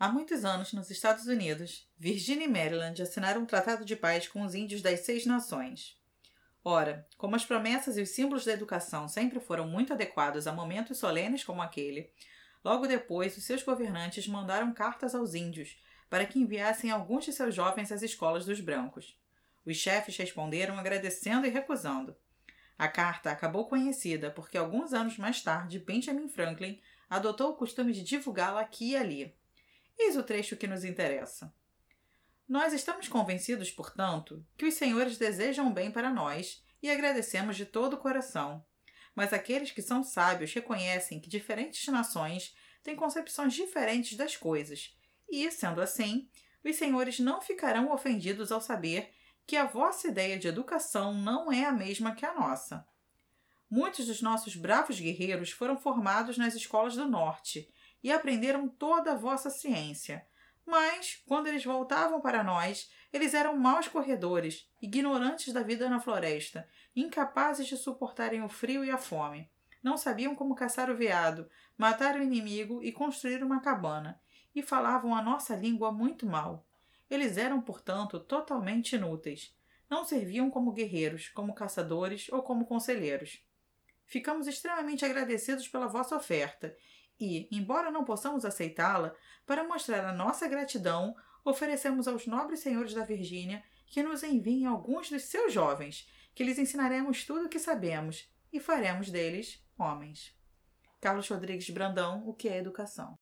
Há muitos anos, nos Estados Unidos, Virgínia e Maryland assinaram um tratado de paz com os índios das Seis Nações. Ora, como as promessas e os símbolos da educação sempre foram muito adequados a momentos solenes como aquele, logo depois os seus governantes mandaram cartas aos índios para que enviassem alguns de seus jovens às escolas dos brancos. Os chefes responderam agradecendo e recusando. A carta acabou conhecida porque alguns anos mais tarde Benjamin Franklin adotou o costume de divulgá-la aqui e ali. Eis o trecho que nos interessa. Nós estamos convencidos, portanto, que os senhores desejam bem para nós e agradecemos de todo o coração. Mas aqueles que são sábios reconhecem que diferentes nações têm concepções diferentes das coisas, e, sendo assim, os senhores não ficarão ofendidos ao saber que a vossa ideia de educação não é a mesma que a nossa. Muitos dos nossos bravos guerreiros foram formados nas escolas do norte e aprenderam toda a vossa ciência. Mas, quando eles voltavam para nós, eles eram maus corredores, ignorantes da vida na floresta, incapazes de suportarem o frio e a fome. Não sabiam como caçar o veado, matar o inimigo e construir uma cabana, e falavam a nossa língua muito mal. Eles eram, portanto, totalmente inúteis. Não serviam como guerreiros, como caçadores ou como conselheiros. Ficamos extremamente agradecidos pela vossa oferta e, embora não possamos aceitá-la, para mostrar a nossa gratidão, oferecemos aos nobres senhores da Virgínia que nos enviem alguns dos seus jovens, que lhes ensinaremos tudo o que sabemos e faremos deles homens. Carlos Rodrigues Brandão, O que é Educação?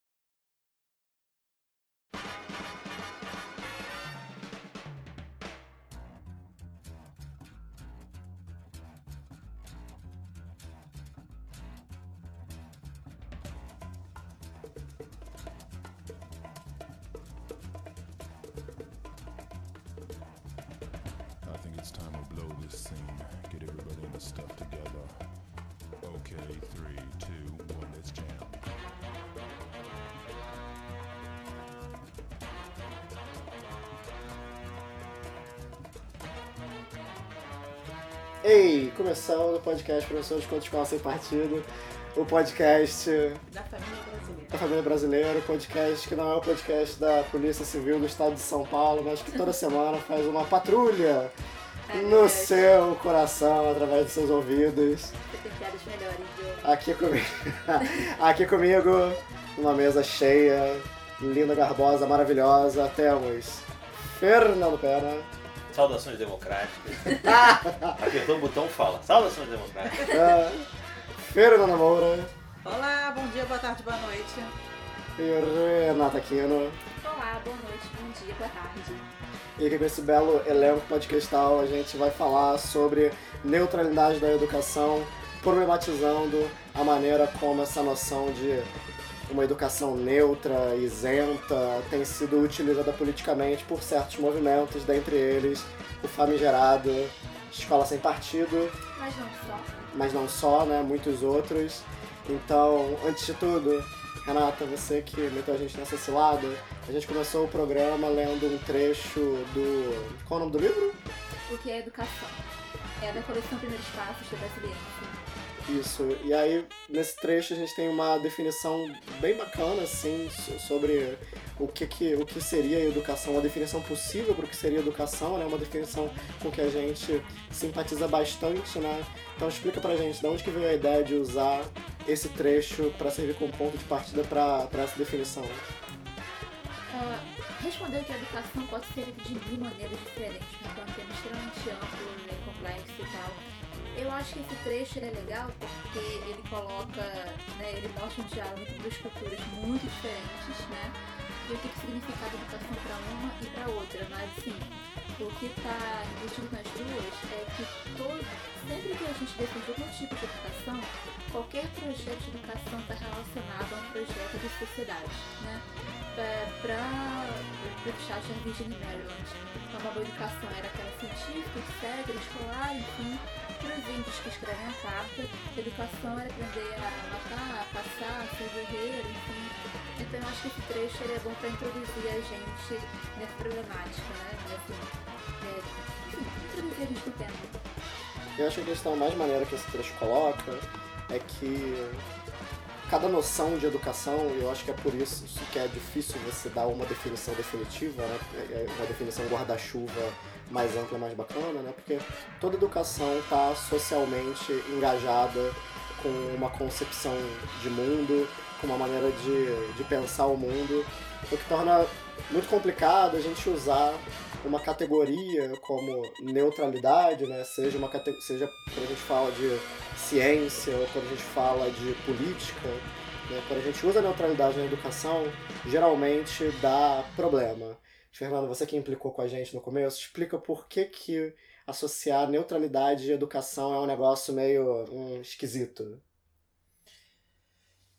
Podcast Professor de Conta Escola Sem Partido, o podcast Da família brasileira. da família brasileira, o podcast que não é o podcast da Polícia Civil do Estado de São Paulo, mas que toda semana faz uma patrulha no seu coração, através dos seus ouvidos. Aqui comigo, aqui comigo, numa mesa cheia, linda, garbosa, maravilhosa, temos Fernando Pena, Saudações democráticas. Apertou o botão fala. Saudações democráticas. eh, Fernanda Moura Olá, bom dia, boa tarde, boa noite. e Renata Quino. Olá, boa noite, bom dia, boa tarde. E aqui com esse belo elenco podcastal a gente vai falar sobre neutralidade da educação, problematizando a maneira como essa noção de uma educação neutra, isenta, tem sido utilizada politicamente por certos movimentos, dentre eles o famigerado Escola Sem Partido, Mas não só. mas não só, né? Muitos outros. Então, antes de tudo, Renata, você que meteu a gente nessa cilada, a gente começou o programa lendo um trecho do. Qual é o nome do livro? O que é educação? É da coleção Primeiros Passos da Brasiliense. Isso. E aí, nesse trecho, a gente tem uma definição bem bacana, assim, so- sobre o que, que, o que seria educação, uma definição possível para o que seria educação, né? Uma definição com que a gente simpatiza bastante, né? Então explica pra gente de onde que veio a ideia de usar esse trecho para servir como ponto de partida para essa definição. Ah, responder que a educação pode ser de mil maneiras diferentes, né? É um tema extremamente amplo, né? complexo e tal. Eu acho que esse trecho é legal porque ele coloca, né, ele mostra um diálogo entre duas culturas muito diferentes, né? E o que, significa a educação para uma e para outra, mas assim, o que está embutido nas duas é que todo, sempre que a gente defende algum tipo de educação, qualquer projeto de educação está relacionado a um projeto de sociedade, né? Para o da Virginia Maryland, então, uma boa educação era aquela científica, etc., escolar, enfim. Para os índios que escrevem a carta, educação era aprender a matar, a caçar, a ser guerreiro, enfim. Então eu acho que esse trecho ele é bom para introduzir a gente nessa problemática, né? Assim, é, introduzir a gente no tema. Eu acho que a questão mais maneira que esse trecho coloca é que cada noção de educação, eu acho que é por isso que é difícil você dar uma definição definitiva, né? É, é uma definição guarda-chuva mais ampla, mais bacana, né? Porque toda educação está socialmente engajada com uma concepção de mundo, com uma maneira de, de pensar o mundo, o que torna muito complicado a gente usar uma categoria como neutralidade, né? seja, uma, seja quando a gente fala de ciência ou quando a gente fala de política, né? quando a gente usa a neutralidade na educação, geralmente dá problema. Fernando, você que implicou com a gente no começo, explica por que, que associar neutralidade e educação é um negócio meio um, esquisito.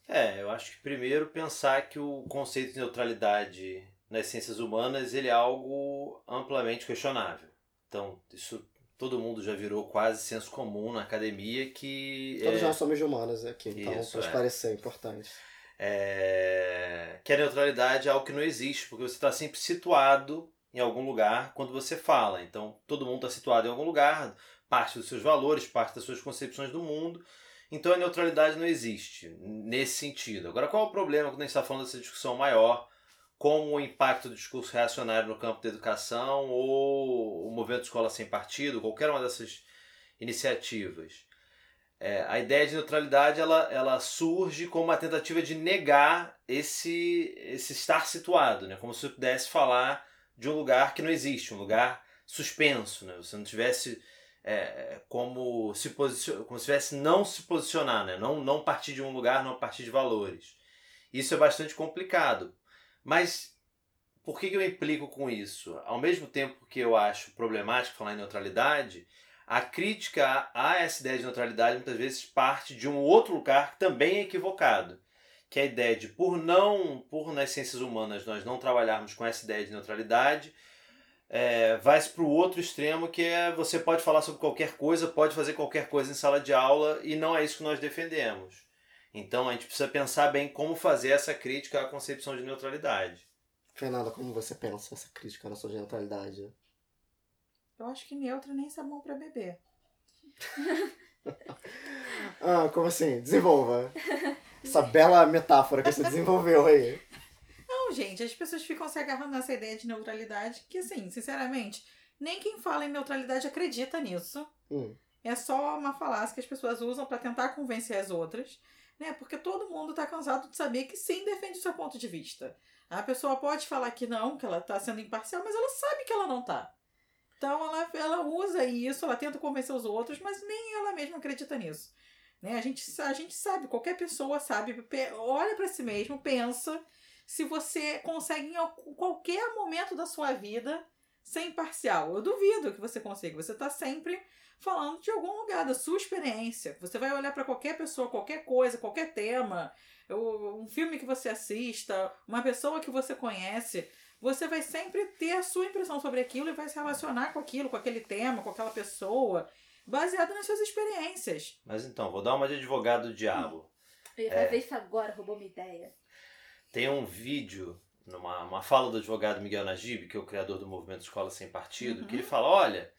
É, eu acho que primeiro pensar que o conceito de neutralidade nas ciências humanas ele é algo amplamente questionável. Então, isso todo mundo já virou quase senso comum na academia que. Todos é... nós somos humanas aqui, então, para esclarecer, é importante. É... Que a neutralidade é algo que não existe, porque você está sempre situado em algum lugar quando você fala. Então, todo mundo está situado em algum lugar, parte dos seus valores, parte das suas concepções do mundo. Então, a neutralidade não existe nesse sentido. Agora, qual é o problema quando a gente está falando dessa discussão maior? como o impacto do discurso reacionário no campo da educação ou o movimento Escola Sem Partido, qualquer uma dessas iniciativas. É, a ideia de neutralidade ela, ela surge como uma tentativa de negar esse, esse estar situado, né? como se eu pudesse falar de um lugar que não existe, um lugar suspenso, né? você não tivesse é, como se posicion... como se tivesse não se posicionar, né? não, não partir de um lugar, não partir de valores. Isso é bastante complicado, mas por que, que eu implico com isso? Ao mesmo tempo que eu acho problemático falar em neutralidade, a crítica a essa ideia de neutralidade muitas vezes parte de um outro lugar que também é equivocado, que é a ideia de por não, por nas ciências humanas nós não trabalharmos com essa ideia de neutralidade, é, vai-se para o outro extremo que é você pode falar sobre qualquer coisa, pode fazer qualquer coisa em sala de aula e não é isso que nós defendemos. Então a gente precisa pensar bem como fazer essa crítica à concepção de neutralidade. Fernanda, como você pensa essa crítica à nossa neutralidade? Eu acho que neutra nem sabão para beber. ah, como assim? Desenvolva. Essa bela metáfora que você desenvolveu aí. Não, gente, as pessoas ficam se agarrando nessa ideia de neutralidade que, assim, sinceramente, nem quem fala em neutralidade acredita nisso. Hum. É só uma falácia que as pessoas usam para tentar convencer as outras né? Porque todo mundo está cansado de saber que sim defende o seu ponto de vista. A pessoa pode falar que não, que ela está sendo imparcial, mas ela sabe que ela não está. Então ela, ela usa isso, ela tenta convencer os outros, mas nem ela mesma acredita nisso. Né? A, gente, a gente sabe, qualquer pessoa sabe, olha para si mesmo, pensa se você consegue em qualquer momento da sua vida ser imparcial. Eu duvido que você consiga. Você está sempre falando de algum lugar, da sua experiência. Você vai olhar para qualquer pessoa, qualquer coisa, qualquer tema, um filme que você assista, uma pessoa que você conhece. Você vai sempre ter a sua impressão sobre aquilo e vai se relacionar com aquilo, com aquele tema, com aquela pessoa, baseado nas suas experiências. Mas então, vou dar uma de advogado do diabo. Eu ia fazer é, isso agora, roubou minha ideia. Tem um vídeo, numa uma fala do advogado Miguel Najib, que é o criador do movimento Escola Sem Partido, uhum. que ele fala: olha,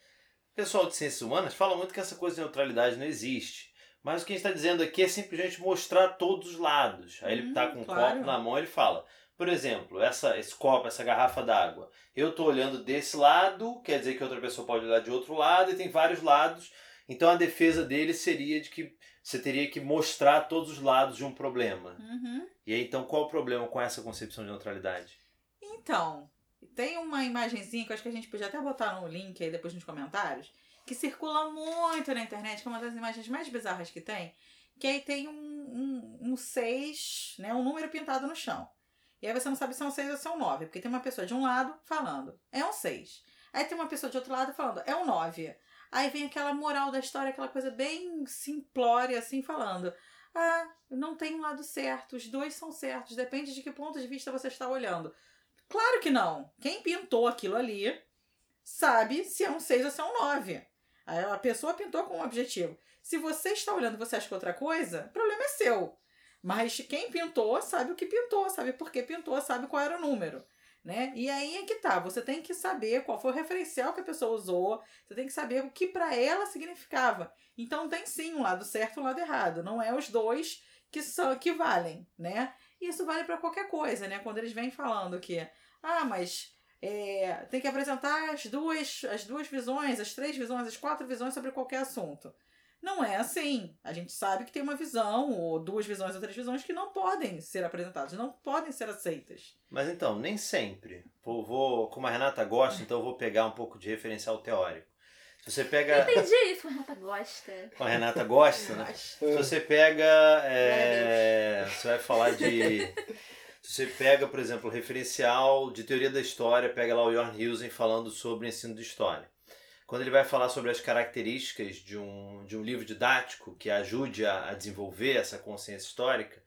pessoal de ciências humanas fala muito que essa coisa de neutralidade não existe. Mas o que a gente está dizendo aqui é simplesmente mostrar todos os lados. Aí ele está hum, com um claro. copo na mão e ele fala. Por exemplo, essa, esse copo, essa garrafa d'água. Eu estou olhando desse lado, quer dizer que outra pessoa pode olhar de outro lado, e tem vários lados. Então a defesa dele seria de que você teria que mostrar todos os lados de um problema. Uhum. E aí, então, qual o problema com essa concepção de neutralidade? Então, tem uma imagenzinha que eu acho que a gente podia até botar no link aí depois nos comentários, que circula muito na internet, que é uma das imagens mais bizarras que tem, que aí tem um, um, um 6, né, um número pintado no chão. E aí você não sabe se é um 6 ou se é um 9, porque tem uma pessoa de um lado falando, é um 6. Aí tem uma pessoa de outro lado falando, é um 9. Aí vem aquela moral da história, aquela coisa bem simplória, assim, falando. Ah, não tem um lado certo, os dois são certos, depende de que ponto de vista você está olhando. Claro que não. Quem pintou aquilo ali sabe se é um 6 ou se é um 9. A pessoa pintou com um objetivo. Se você está olhando e você acha que é outra coisa, o problema é seu. Mas quem pintou sabe o que pintou, sabe por que pintou, sabe qual era o número. Né? E aí é que tá, você tem que saber qual foi o referencial que a pessoa usou, você tem que saber o que para ela significava. Então tem sim um lado certo e um lado errado, não é os dois que são que valem, né? E isso vale para qualquer coisa, né? Quando eles vêm falando que, ah, mas é, tem que apresentar as duas, as duas visões, as três visões, as quatro visões sobre qualquer assunto. Não é assim. A gente sabe que tem uma visão, ou duas visões, ou três visões, que não podem ser apresentadas, não podem ser aceitas. Mas então, nem sempre. Vou, vou como a Renata gosta, então eu vou pegar um pouco de referencial teórico. Se você pega. Entendi isso, a Renata gosta. Com a Renata gosta, né? Se você pega. É, você vai falar de. Se você pega, por exemplo, o referencial de teoria da história, pega lá o Jorn Husen falando sobre ensino de história. Quando ele vai falar sobre as características de um, de um livro didático que ajude a, a desenvolver essa consciência histórica,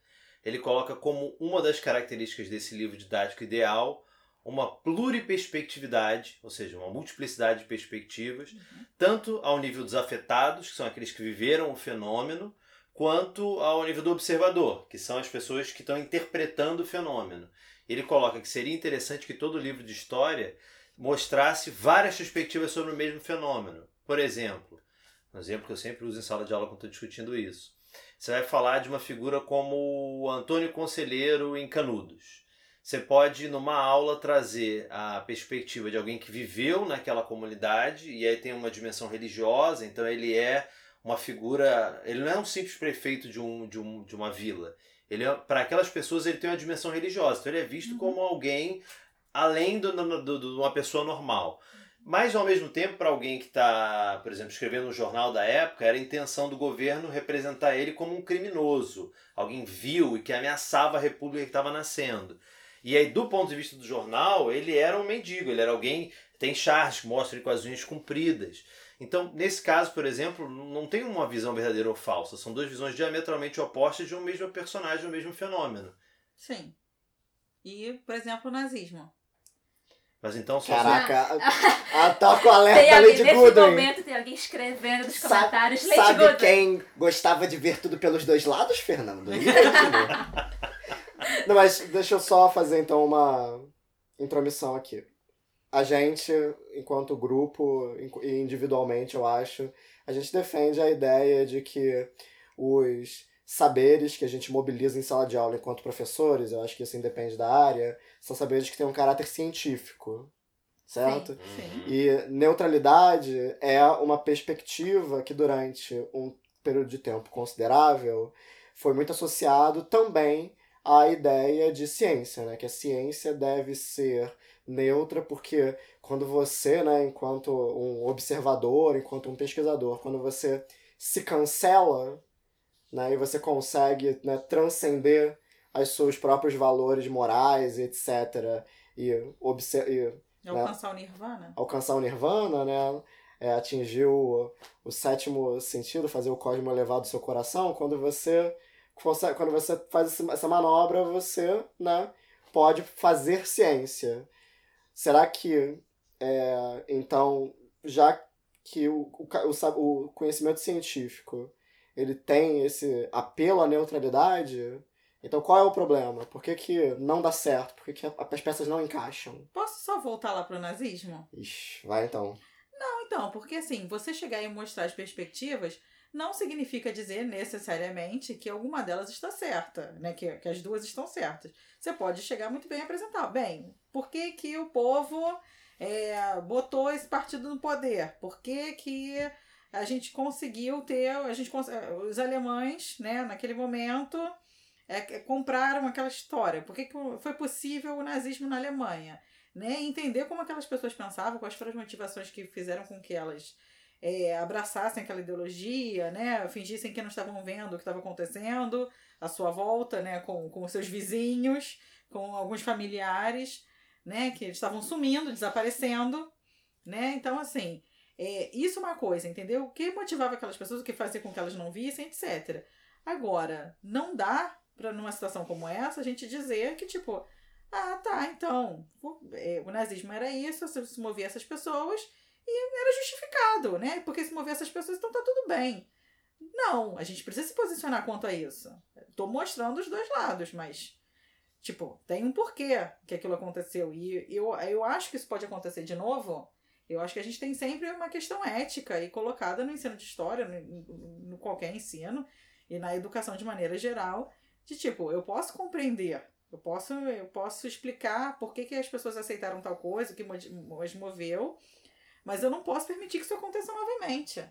ele coloca como uma das características desse livro didático ideal uma pluriperspectividade, ou seja, uma multiplicidade de perspectivas, uhum. tanto ao nível dos afetados, que são aqueles que viveram o fenômeno, quanto ao nível do observador, que são as pessoas que estão interpretando o fenômeno. Ele coloca que seria interessante que todo livro de história mostrasse várias perspectivas sobre o mesmo fenômeno. Por exemplo, um exemplo que eu sempre uso em sala de aula quando estou discutindo isso. Você vai falar de uma figura como o Antônio Conselheiro em Canudos. Você pode, numa aula, trazer a perspectiva de alguém que viveu naquela comunidade e aí tem uma dimensão religiosa, então ele é uma figura. Ele não é um simples prefeito de, um, de, um, de uma vila. Ele é, para aquelas pessoas ele tem uma dimensão religiosa, então ele é visto uhum. como alguém além de uma pessoa normal. Mas, ao mesmo tempo, para alguém que está, por exemplo, escrevendo um jornal da época, era a intenção do governo representar ele como um criminoso, alguém vil e que ameaçava a república que estava nascendo. E aí, do ponto de vista do jornal, ele era um mendigo, ele era alguém. Tem charges que mostram ele com as unhas compridas. Então, nesse caso, por exemplo, não tem uma visão verdadeira ou falsa. São duas visões diametralmente opostas de um mesmo personagem, um mesmo fenômeno. Sim. E, por exemplo, o nazismo. Mas então só Caraca, ataca o alerta tem Lady Nesse Goodwin. momento tem alguém escrevendo nos comentários sabe, Lady Sabe quem gostava de ver tudo pelos dois lados, Fernando? Não, mas deixa eu só fazer então uma intromissão aqui. A gente, enquanto grupo e individualmente, eu acho, a gente defende a ideia de que os saberes que a gente mobiliza em sala de aula enquanto professores, eu acho que isso independe da área, são saberes que têm um caráter científico, certo? Sim, sim. E neutralidade é uma perspectiva que durante um período de tempo considerável foi muito associado também à ideia de ciência, né? Que a ciência deve ser neutra porque quando você, né, enquanto um observador, enquanto um pesquisador, quando você se cancela né? E você consegue né, transcender os seus próprios valores morais, etc. E, e alcançar né, o nirvana. Alcançar o nirvana, né? É, atingir o, o sétimo sentido, fazer o cosmo elevado do seu coração, quando você consegue, quando você faz essa manobra, você né, pode fazer ciência. Será que, é, então, já que o, o, o conhecimento científico ele tem esse apelo à neutralidade. Então qual é o problema? Por que, que não dá certo? Por que, que as peças não encaixam? Posso só voltar lá pro nazismo? Ixi, vai então. Não, então, porque assim, você chegar e mostrar as perspectivas não significa dizer necessariamente que alguma delas está certa, né? Que, que as duas estão certas. Você pode chegar muito bem e apresentar. Bem, por que, que o povo é, botou esse partido no poder? Por que, que a gente conseguiu ter, a gente os alemães, né, naquele momento, é, compraram aquela história. Por que, que foi possível o nazismo na Alemanha? Né? Entender como aquelas pessoas pensavam, quais foram as motivações que fizeram com que elas é, abraçassem aquela ideologia, né? fingissem que não estavam vendo o que estava acontecendo à sua volta, né? com, com seus vizinhos, com alguns familiares, né? que eles estavam sumindo, desaparecendo. Né? Então, assim, é, isso é uma coisa, entendeu? O que motivava aquelas pessoas, o que fazia com que elas não vissem, etc. Agora, não dá para numa situação como essa a gente dizer que, tipo, ah, tá, então, o, é, o nazismo era isso, se movia essas pessoas e era justificado, né? Porque se movia essas pessoas, então tá tudo bem. Não, a gente precisa se posicionar quanto a isso. Tô mostrando os dois lados, mas, tipo, tem um porquê que aquilo aconteceu. E eu, eu acho que isso pode acontecer de novo eu acho que a gente tem sempre uma questão ética e colocada no ensino de história, no, no qualquer ensino. e na educação de maneira geral, de tipo, eu posso compreender, eu posso, eu posso explicar por que, que as pessoas aceitaram tal coisa, o que as moveu, mas eu não posso permitir que isso aconteça novamente.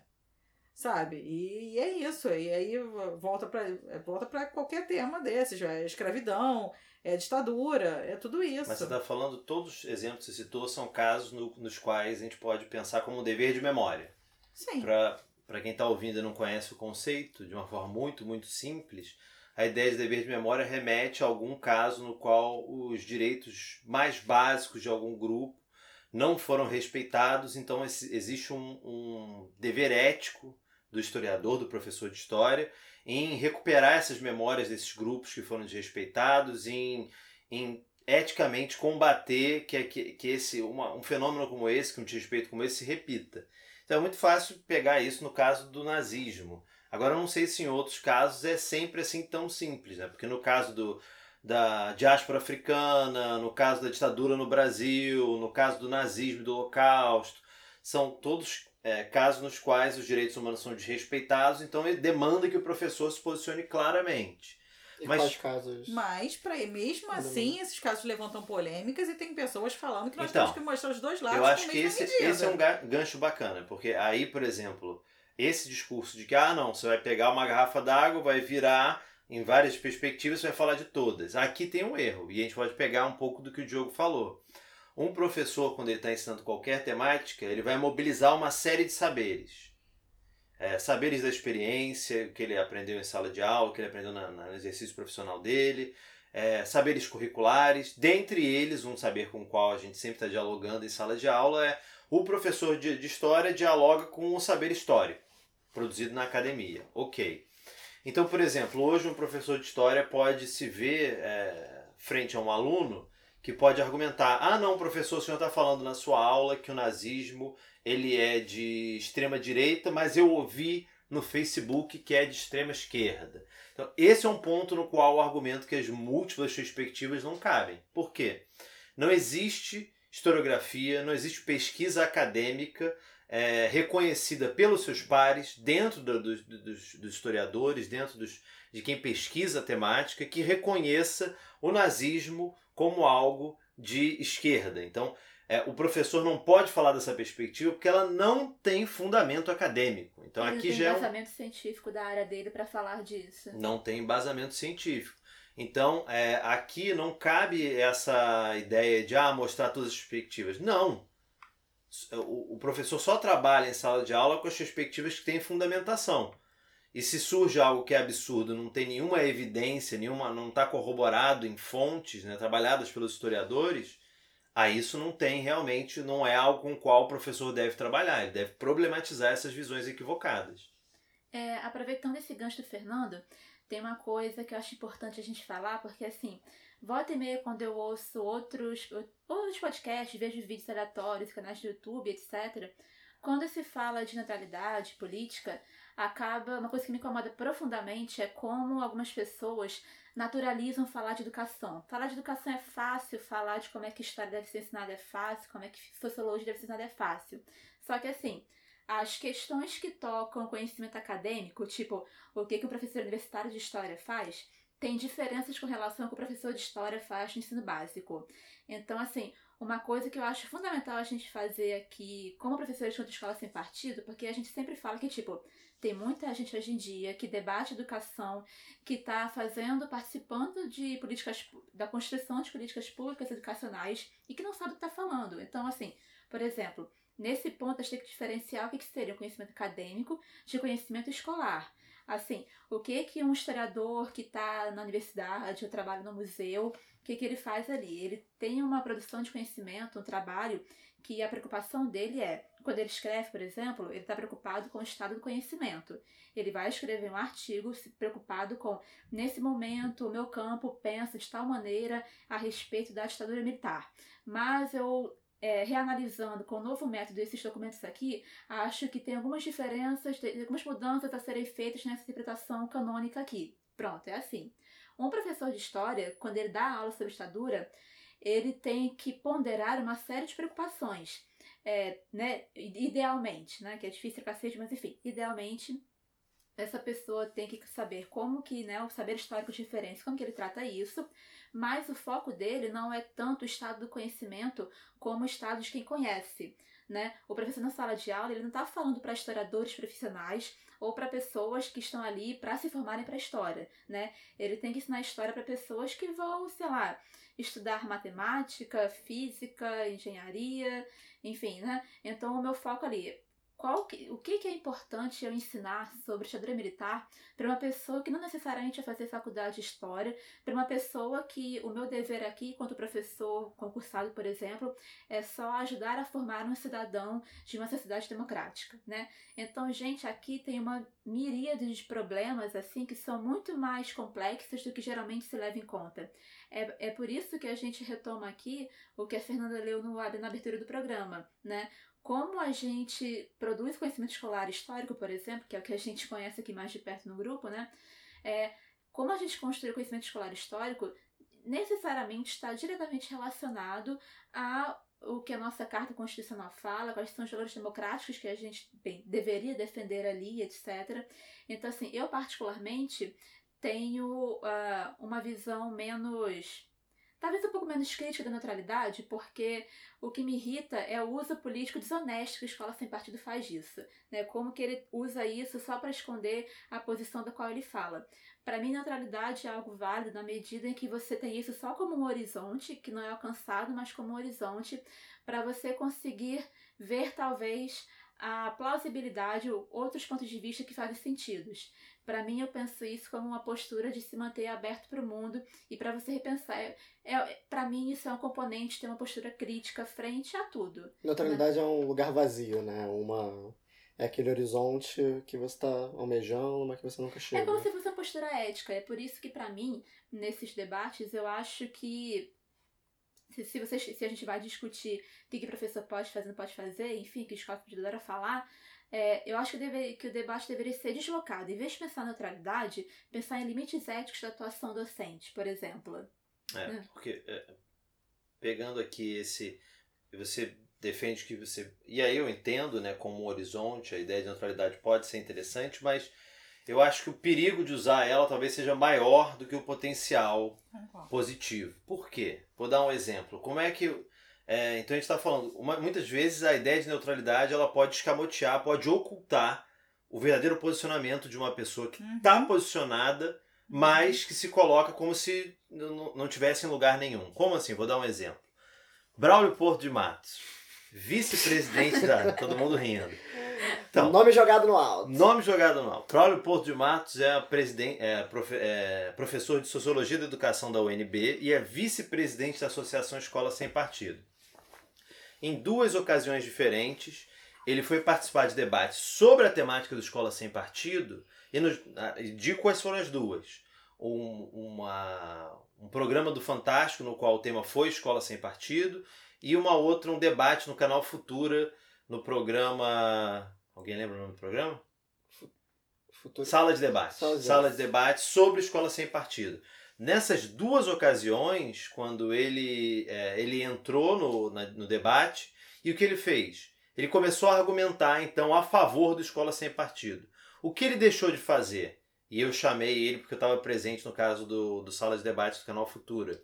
Sabe? E, e é isso. E aí volta para volta qualquer tema desses. É escravidão, é ditadura, é tudo isso. Mas você está falando, todos os exemplos que você citou são casos no, nos quais a gente pode pensar como um dever de memória. Sim. Para quem está ouvindo e não conhece o conceito, de uma forma muito, muito simples, a ideia de dever de memória remete a algum caso no qual os direitos mais básicos de algum grupo não foram respeitados, então existe um, um dever ético do historiador, do professor de história, em recuperar essas memórias desses grupos que foram desrespeitados, em, em eticamente combater que, que, que esse, uma, um fenômeno como esse, que um desrespeito como esse, se repita. Então é muito fácil pegar isso no caso do nazismo. Agora, eu não sei se em outros casos é sempre assim tão simples, né? porque no caso do, da diáspora africana, no caso da ditadura no Brasil, no caso do nazismo e do Holocausto, são todos é, casos nos quais os direitos humanos são desrespeitados, então ele demanda que o professor se posicione claramente. E mas, casos? Mas, pra, mesmo assim, esses casos levantam polêmicas e tem pessoas falando que nós então, temos que mostrar os dois lados. Eu acho que esse, esse é um gancho bacana, porque aí, por exemplo, esse discurso de que, ah, não, você vai pegar uma garrafa d'água, vai virar em várias perspectivas, você vai falar de todas. Aqui tem um erro, e a gente pode pegar um pouco do que o Diogo falou. Um professor, quando ele está ensinando qualquer temática, ele vai mobilizar uma série de saberes. É, saberes da experiência, que ele aprendeu em sala de aula, que ele aprendeu na, no exercício profissional dele, é, saberes curriculares, dentre eles, um saber com o qual a gente sempre está dialogando em sala de aula é o professor de, de história dialoga com o saber histórico, produzido na academia. Ok. Então, por exemplo, hoje um professor de história pode se ver é, frente a um aluno que pode argumentar: ah, não, professor, o senhor está falando na sua aula que o nazismo ele é de extrema direita, mas eu ouvi no Facebook que é de extrema esquerda. Então, esse é um ponto no qual o argumento que as múltiplas perspectivas não cabem. Por quê? Não existe historiografia, não existe pesquisa acadêmica é, reconhecida pelos seus pares, dentro do, do, dos, dos, historiadores, dentro dos, de quem pesquisa a temática, que reconheça o nazismo como algo de esquerda. Então, é, o professor não pode falar dessa perspectiva porque ela não tem fundamento acadêmico. Então, Ele aqui tem já é embasamento um... científico da área dele para falar disso. Não tem embasamento científico. Então, é, aqui não cabe essa ideia de ah, mostrar todas as perspectivas. Não. O, o professor só trabalha em sala de aula com as perspectivas que têm fundamentação. E se surge algo que é absurdo, não tem nenhuma evidência, nenhuma, não está corroborado em fontes né, trabalhadas pelos historiadores, aí isso não tem realmente, não é algo com o qual o professor deve trabalhar. Ele deve problematizar essas visões equivocadas. É, aproveitando esse gancho do Fernando, tem uma coisa que eu acho importante a gente falar, porque assim, volta e meia quando eu ouço outros, outros podcasts, vejo vídeos aleatórios, canais do YouTube, etc., quando se fala de natalidade, política, acaba. Uma coisa que me incomoda profundamente é como algumas pessoas naturalizam falar de educação. Falar de educação é fácil, falar de como é que história deve ser ensinada é fácil, como é que sociologia deve ser ensinada é fácil. Só que assim, as questões que tocam conhecimento acadêmico, tipo o que, que o professor universitário de história faz, tem diferenças com relação ao que o professor de história faz no ensino básico. Então, assim, uma coisa que eu acho fundamental a gente fazer aqui, como professores de escola sem partido, porque a gente sempre fala que, tipo, tem muita gente hoje em dia que debate educação, que está fazendo, participando de políticas, da construção de políticas públicas educacionais e que não sabe o que está falando. Então, assim, por exemplo, nesse ponto a gente tem que diferenciar o que, seria o conhecimento acadêmico de conhecimento escolar. Assim, o que que um historiador que está na universidade, ou trabalha no museu, o que que ele faz ali? Ele tem uma produção de conhecimento, um trabalho que a preocupação dele é, quando ele escreve, por exemplo, ele está preocupado com o estado do conhecimento. Ele vai escrever um artigo preocupado com, nesse momento, o meu campo pensa de tal maneira a respeito da ditadura militar. Mas eu é, reanalisando com o novo método esses documentos aqui, acho que tem algumas diferenças, algumas mudanças a serem feitas nessa interpretação canônica aqui. Pronto, é assim. Um professor de história, quando ele dá aula sobre ditadura, ele tem que ponderar uma série de preocupações. É, né, idealmente, né, que é difícil cacete, mas enfim, idealmente essa pessoa tem que saber como que, né, o saber histórico de referência, como que ele trata isso, mas o foco dele não é tanto o estado do conhecimento como o estado de quem conhece. Né? O professor na sala de aula ele não está falando para historiadores profissionais ou para pessoas que estão ali para se formarem para história, né? Ele tem que ensinar história para pessoas que vão, sei lá, estudar matemática, física, engenharia, enfim, né? Então o meu foco ali qual que, o que, que é importante eu ensinar sobre ditadura militar para uma pessoa que não necessariamente vai fazer faculdade de história, para uma pessoa que o meu dever aqui, enquanto professor concursado, por exemplo, é só ajudar a formar um cidadão de uma sociedade democrática, né? Então, gente, aqui tem uma miríade de problemas assim que são muito mais complexos do que geralmente se leva em conta. É, é por isso que a gente retoma aqui o que a Fernanda leu no, na abertura do programa, né? como a gente produz conhecimento escolar histórico, por exemplo, que é o que a gente conhece aqui mais de perto no grupo, né? É, como a gente construi conhecimento escolar histórico necessariamente está diretamente relacionado a o que a nossa Carta Constitucional fala, quais são os valores democráticos que a gente bem, deveria defender ali, etc. Então, assim, eu particularmente tenho uh, uma visão menos talvez um pouco menos crítica da neutralidade, porque o que me irrita é o uso político desonesto que a escola sem partido faz disso, né? Como que ele usa isso só para esconder a posição da qual ele fala. Para mim, neutralidade é algo válido na medida em que você tem isso só como um horizonte, que não é alcançado, mas como um horizonte, para você conseguir ver talvez a plausibilidade ou outros pontos de vista que fazem sentido. Para mim, eu penso isso como uma postura de se manter aberto para o mundo e para você repensar. É, é para mim, isso é um componente ter uma postura crítica frente a tudo. Neutralidade né? é um lugar vazio, né? Uma é aquele horizonte que você está almejando, mas que você nunca chega. É como se fosse uma postura ética. É por isso que, para mim, nesses debates, eu acho que se, você, se a gente vai discutir o que, que o professor pode fazer, não pode fazer, enfim, que escola pode falar, é, eu acho que, deve, que o debate deveria ser deslocado. Em vez de pensar neutralidade, pensar em limites éticos da atuação docente, por exemplo. É, né? porque é, pegando aqui esse. Você defende que você. E aí eu entendo, né, como um horizonte, a ideia de neutralidade pode ser interessante, mas eu acho que o perigo de usar ela talvez seja maior do que o potencial positivo. Por quê? Vou dar um exemplo. Como é que é, então a gente está falando, uma, muitas vezes a ideia de neutralidade ela pode escamotear, pode ocultar o verdadeiro posicionamento de uma pessoa que está uhum. posicionada, mas que se coloca como se não, não tivesse em lugar nenhum. Como assim? Vou dar um exemplo. Braulio Porto de Matos, vice-presidente da. todo mundo rindo. Então, nome jogado no alto. Nome jogado no alto. Braulio Porto de Matos é, presidente, é, profe, é professor de Sociologia da Educação da UNB e é vice-presidente da Associação Escola Sem Partido. Em duas ocasiões diferentes, ele foi participar de debates sobre a temática do Escola Sem Partido e nos, digo quais foram as duas. Um, uma, um programa do Fantástico no qual o tema foi Escola Sem Partido e uma outra, um debate no canal Futura, no programa. Alguém lembra o nome do programa? Futura. Sala de debate. Sala de, Sala de debate sobre Escola Sem Partido. Nessas duas ocasiões, quando ele, é, ele entrou no, na, no debate, e o que ele fez? Ele começou a argumentar, então, a favor do Escola Sem Partido. O que ele deixou de fazer? E eu chamei ele porque eu estava presente no caso do, do Sala de Debate do canal Futura.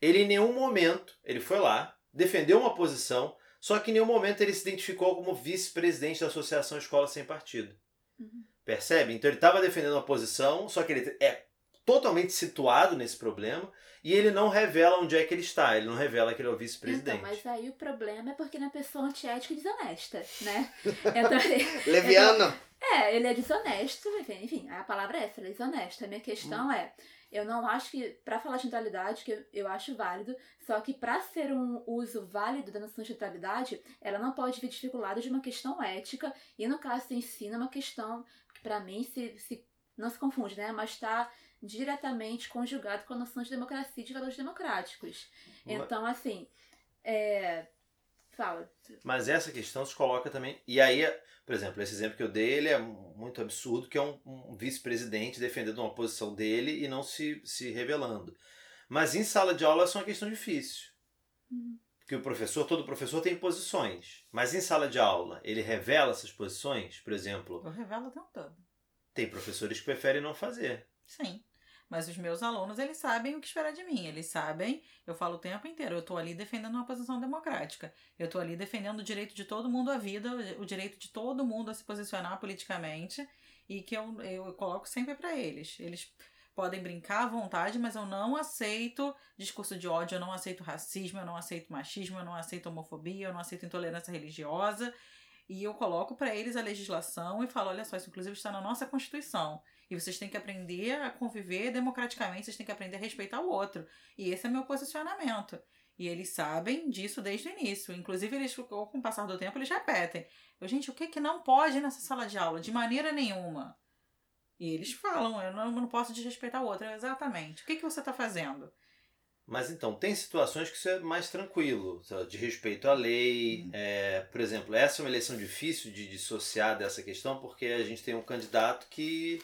Ele em nenhum momento, ele foi lá, defendeu uma posição, só que em nenhum momento ele se identificou como vice-presidente da Associação Escola Sem Partido. Uhum. Percebe? Então ele estava defendendo uma posição, só que ele é totalmente situado nesse problema e ele não revela onde é que ele está, ele não revela que ele é o vice-presidente. Então, mas aí o problema é porque ele é uma pessoa antiética e desonesta, né? Então, Leviano! É, ele é desonesto, enfim, a palavra é essa, ele é desonesto. A minha questão hum. é, eu não acho que, para falar de neutralidade, que eu, eu acho válido, só que para ser um uso válido da noção de neutralidade, ela não pode vir desvinculada de uma questão ética, e no caso do ensino, é uma questão que para mim se, se não se confunde, né? Mas está diretamente conjugado com a noção de democracia e de valores democráticos. Então, assim, é... Fala. Mas essa questão se coloca também. E aí, por exemplo, esse exemplo que eu dei, ele é muito absurdo, que é um, um vice-presidente defendendo uma posição dele e não se, se revelando. Mas em sala de aula é uma questão difícil. Uhum. Porque o professor, todo professor tem posições. Mas em sala de aula, ele revela essas posições, por exemplo. Eu revelo o tempo todo. Tem professores que preferem não fazer. Sim. Mas os meus alunos, eles sabem o que esperar de mim. Eles sabem, eu falo o tempo inteiro, eu estou ali defendendo uma posição democrática. Eu estou ali defendendo o direito de todo mundo à vida, o direito de todo mundo a se posicionar politicamente e que eu, eu coloco sempre para eles. Eles podem brincar à vontade, mas eu não aceito discurso de ódio, eu não aceito racismo, eu não aceito machismo, eu não aceito homofobia, eu não aceito intolerância religiosa. E eu coloco para eles a legislação e falo: olha só, isso inclusive está na nossa Constituição. E vocês têm que aprender a conviver democraticamente, vocês têm que aprender a respeitar o outro. E esse é meu posicionamento. E eles sabem disso desde o início. Inclusive, eles, com o passar do tempo, eles repetem. Eu, gente, o que, que não pode nessa sala de aula? De maneira nenhuma. E eles falam, eu não, eu não posso desrespeitar o outro. Exatamente. O que, que você está fazendo? Mas então, tem situações que isso é mais tranquilo, de respeito à lei. Hum. É, por exemplo, essa é uma eleição difícil de dissociar dessa questão, porque a gente tem um candidato que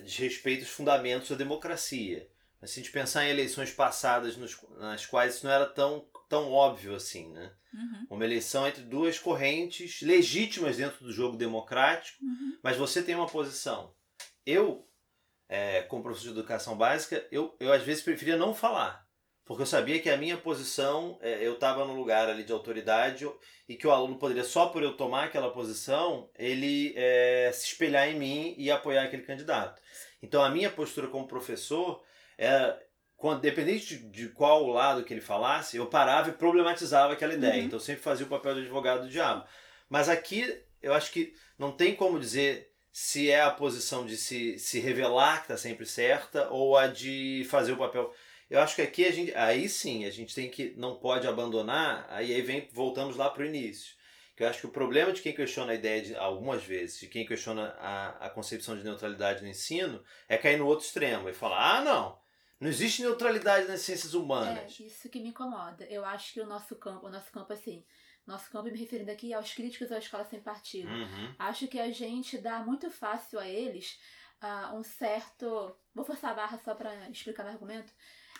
desrespeita os fundamentos da democracia. Mas se a gente pensar em eleições passadas nos, nas quais isso não era tão, tão óbvio assim, né? Uhum. Uma eleição entre duas correntes legítimas dentro do jogo democrático, uhum. mas você tem uma posição. Eu, é, como professor de educação básica, eu, eu às vezes preferia não falar porque eu sabia que a minha posição, é, eu estava no lugar ali de autoridade e que o aluno poderia, só por eu tomar aquela posição, ele é, se espelhar em mim e apoiar aquele candidato. Então a minha postura como professor é, quando, dependente de, de, qual lado que ele falasse, eu parava e problematizava aquela ideia. Uhum. Então eu sempre fazia o papel de advogado do diabo. Mas aqui eu acho que não tem como dizer se é a posição de se, se revelar que está sempre certa ou a de fazer o papel eu acho que aqui a gente, aí sim, a gente tem que não pode abandonar, aí, aí vem voltamos lá para o início. Que eu acho que o problema de quem questiona a ideia de algumas vezes, de quem questiona a, a concepção de neutralidade no ensino, é cair no outro extremo e falar: "Ah, não, não existe neutralidade nas ciências humanas". É, isso que me incomoda. Eu acho que o nosso campo, o nosso campo assim, nosso campo me referindo aqui aos críticos à escola sem partido. Uhum. Acho que a gente dá muito fácil a eles uh, um certo. Vou forçar a barra só para explicar meu argumento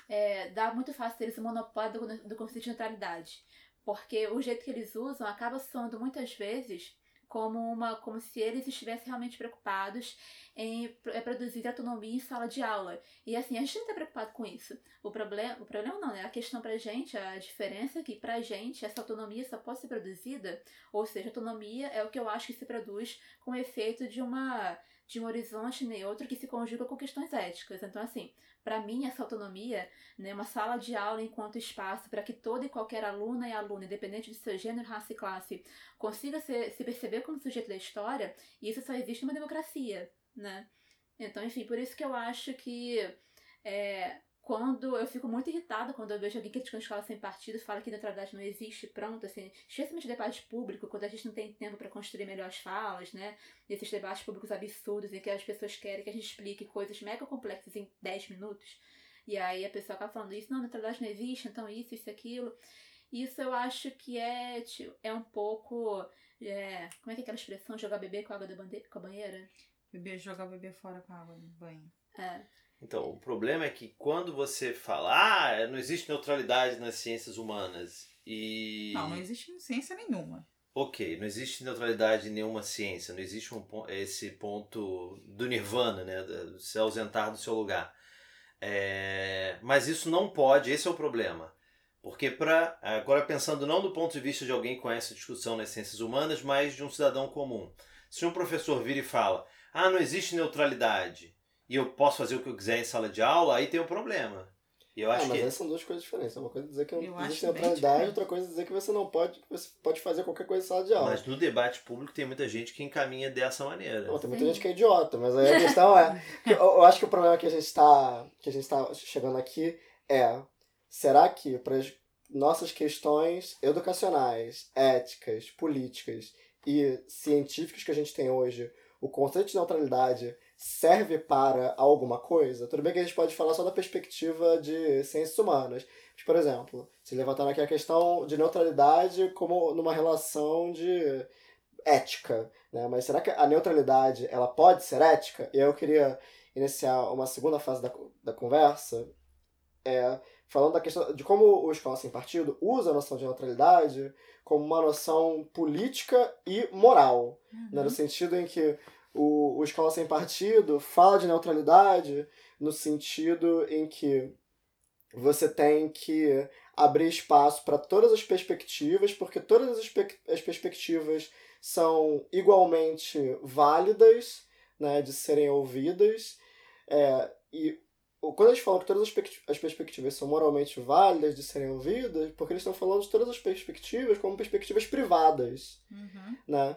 é, dá muito fácil eles o monopólio do, do conceito de neutralidade. Porque o jeito que eles usam acaba soando muitas vezes como uma como se eles estivessem realmente preocupados em é, produzir autonomia em sala de aula. E assim, a gente não está preocupado com isso. O problema, o problema não, né? A questão pra gente, a diferença é que pra gente essa autonomia só pode ser produzida, ou seja, autonomia é o que eu acho que se produz com o efeito de uma de um horizonte neutro que se conjuga com questões éticas. Então, assim, para mim, essa autonomia, né, uma sala de aula enquanto espaço para que todo e qualquer aluna e aluno, independente de seu gênero, raça e classe, consiga se, se perceber como sujeito da história, isso só existe numa democracia, né? Então, enfim, por isso que eu acho que é, quando eu fico muito irritada quando eu vejo alguém criticando escola sem partido, fala que neutralidade não existe, pronto, assim, especialmente debate público, quando a gente não tem tempo para construir melhores falas, né? Esses debates públicos absurdos em que as pessoas querem que a gente explique coisas mega complexas em 10 minutos. E aí a pessoa acaba falando isso, não, neutralidade não existe, então isso, isso, aquilo. Isso eu acho que é, é um pouco. É, como é que é aquela expressão? Jogar bebê com água da bandeira, com a banheira? Bebê, jogar bebê fora com a água do banho. É. Então, o problema é que quando você fala, ah, não existe neutralidade nas ciências humanas e. Não, não existe ciência nenhuma. Ok, não existe neutralidade em nenhuma ciência, não existe um, esse ponto do nirvana, né, de se ausentar do seu lugar. É, mas isso não pode, esse é o problema. Porque, pra, agora pensando não do ponto de vista de alguém que conhece a discussão nas ciências humanas, mas de um cidadão comum. Se um professor vira e fala, ah, não existe neutralidade, e eu posso fazer o que eu quiser em sala de aula, aí tem um problema. E eu acho ah, mas que... essas são duas coisas diferentes. Uma coisa é dizer que eu existe neutralidade, outra coisa é dizer que você não pode, que você pode fazer qualquer coisa em sala de aula. Mas no debate público tem muita gente que encaminha dessa maneira. Não, tem muita Sim. gente que é idiota, mas aí a questão é. eu, eu, acho que o problema que a gente está que a gente está chegando aqui é será que para as nossas questões educacionais, éticas, políticas e científicas que a gente tem hoje, o conceito de neutralidade serve para alguma coisa, tudo bem que a gente pode falar só da perspectiva de ciências humanas. Mas, por exemplo, se levantando aqui a questão de neutralidade como numa relação de ética, né? Mas será que a neutralidade ela pode ser ética? E eu queria iniciar uma segunda fase da, da conversa, é, falando da questão de como o Escola Sem Partido usa a noção de neutralidade como uma noção política e moral, uhum. né? no sentido em que o, o Escola Sem Partido fala de neutralidade no sentido em que você tem que abrir espaço para todas as perspectivas, porque todas as, as perspectivas são igualmente válidas né, de serem ouvidas. É, e quando eles falam que todas as perspectivas são moralmente válidas de serem ouvidas, porque eles estão falando de todas as perspectivas como perspectivas privadas, Uhum. né?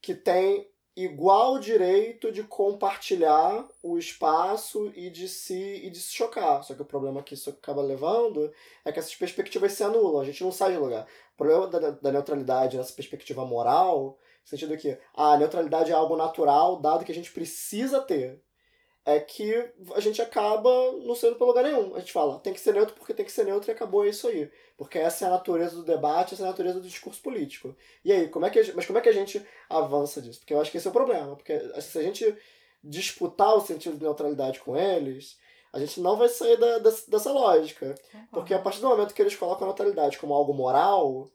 Que têm igual direito de compartilhar o espaço e de se e de se chocar. Só que o problema que isso acaba levando é que essas perspectivas se anulam, a gente não sai de lugar. O problema da, da neutralidade nessa perspectiva moral, no sentido que a neutralidade é algo natural, dado que a gente precisa ter é que a gente acaba não sendo para lugar nenhum. A gente fala, tem que ser neutro porque tem que ser neutro e acabou é isso aí. Porque essa é a natureza do debate, essa é a natureza do discurso político. E aí, como é que, mas como é que a gente avança disso? Porque eu acho que esse é o problema. Porque se a gente disputar o sentido de neutralidade com eles, a gente não vai sair da, dessa, dessa lógica. Porque a partir do momento que eles colocam a neutralidade como algo moral,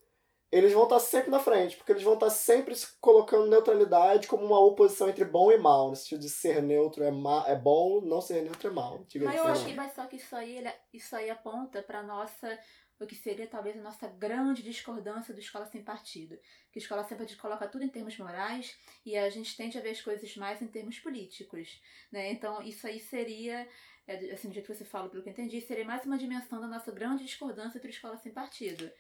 eles vão estar sempre na frente, porque eles vão estar sempre colocando neutralidade como uma oposição entre bom e mal, no sentido de ser neutro é, ma é bom, não ser neutro é mal. Mas aí, eu acho que mas só que isso aí, ele- isso aí aponta para nossa o que seria talvez a nossa grande discordância do escola sem partido. Que a escola sem partido coloca tudo em termos morais e a gente tende a ver as coisas mais em termos políticos. Né? Então isso aí seria, é, assim, do jeito que você fala, pelo que eu entendi, seria mais uma dimensão da nossa grande discordância entre escola sem partido.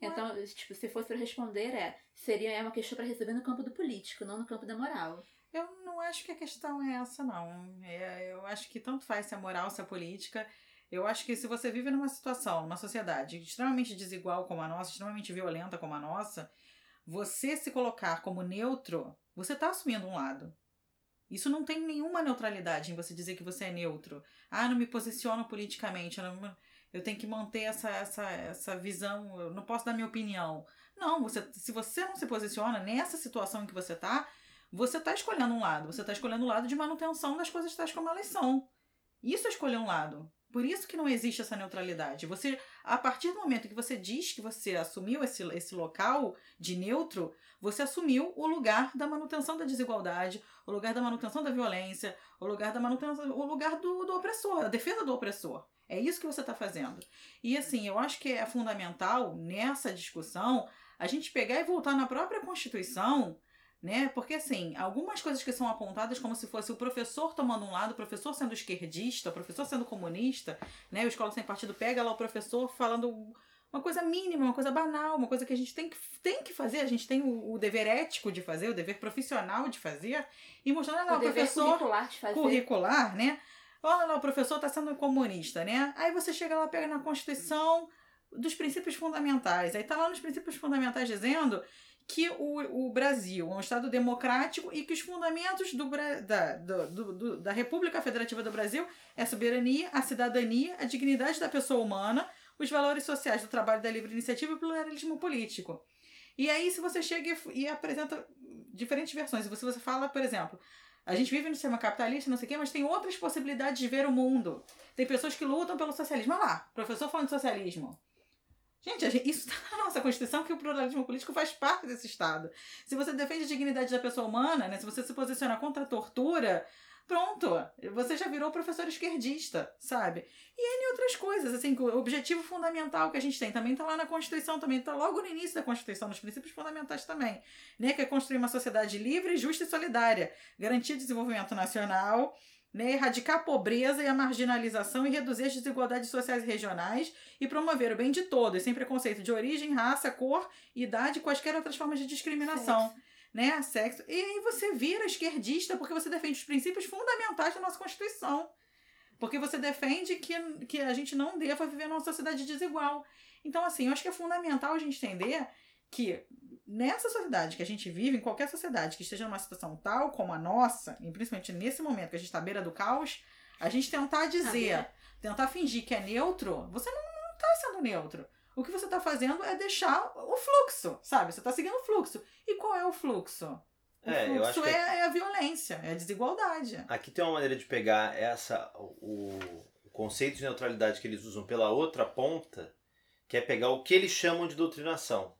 Então, tipo, se fosse para responder, é, seria é uma questão para resolver no campo do político, não no campo da moral. Eu não acho que a questão é essa, não. É, eu acho que tanto faz se é moral, se é política. Eu acho que se você vive numa situação, numa sociedade extremamente desigual como a nossa, extremamente violenta como a nossa, você se colocar como neutro, você está assumindo um lado. Isso não tem nenhuma neutralidade em você dizer que você é neutro. Ah, não me posiciono politicamente, eu, não- eu tenho que manter essa, essa, essa visão, eu não posso dar minha opinião. Não, você, se você não se posiciona nessa situação em que você está, você está escolhendo um lado. Você está escolhendo o lado de manutenção das coisas tais como elas são. Isso é escolher um lado. Por isso que não existe essa neutralidade. Você, a partir do momento que você diz que você assumiu esse, esse local de neutro, você assumiu o lugar da manutenção da desigualdade, o lugar da manutenção da violência, o lugar da manutenção, o lugar do, do opressor, a defesa do opressor. É isso que você está fazendo. E assim, eu acho que é fundamental nessa discussão a gente pegar e voltar na própria Constituição né? Porque assim, algumas coisas que são apontadas como se fosse o professor tomando um lado, o professor sendo esquerdista, o professor sendo comunista, né? O Escola Sem Partido pega lá o professor falando uma coisa mínima, uma coisa banal, uma coisa que a gente tem que, tem que fazer, a gente tem o, o dever ético de fazer, o dever profissional de fazer, e mostrando lá o, o professor curricular de fazer. curricular, né? Olha lá, o professor está sendo comunista, né? Aí você chega lá, pega na Constituição dos princípios fundamentais. Aí tá lá nos princípios fundamentais dizendo que o, o Brasil é um Estado democrático e que os fundamentos do, da, do- do- da República Federativa do Brasil é a soberania, a cidadania, a dignidade da pessoa humana, os valores sociais do trabalho da livre iniciativa e o pluralismo político. E aí, se você chega e, e apresenta diferentes versões, se você, você fala, por exemplo, a gente vive no sistema capitalista, não sei o quê, mas tem outras possibilidades de ver o mundo. Tem pessoas que lutam pelo socialismo. Olha lá, professor falando de socialismo. Gente, gente- isso está na nossa Constituição que o pluralismo político faz parte desse Estado. Se você defende a dignidade da pessoa humana, né, se você se posiciona contra a tortura, pronto, você já virou professor esquerdista, sabe? E N outras coisas, assim, o objetivo fundamental que a gente tem também está lá na Constituição, também está logo no início da Constituição, nos princípios fundamentais também, né, que é construir uma sociedade livre, justa e solidária, garantir desenvolvimento nacional, né, erradicar a pobreza e a marginalização e reduzir as desigualdades sociais e regionais e promover o bem de todos, sem preconceito de origem, raça, cor, idade e quaisquer outras formas de discriminação. Né, sexo. E aí você vira esquerdista porque você defende os princípios fundamentais da nossa Constituição. Porque você defende que, que a gente não deva viver numa sociedade desigual. Então, assim, eu acho que é fundamental a gente entender que nessa sociedade que a gente vive, em qualquer sociedade que esteja numa situação tal como a nossa, e principalmente nesse momento que a gente está à beira do caos, a gente tentar dizer, tentar fingir que é neutro, você não, não tá sendo neutro. O que você está fazendo é deixar o fluxo, sabe? Você está seguindo o fluxo. E qual é o fluxo? O É, eu fluxo acho que é, é a violência, é a desigualdade. Aqui tem uma maneira de pegar essa o, o conceito de neutralidade que eles usam pela outra ponta, que é pegar o que eles chamam de doutrinação.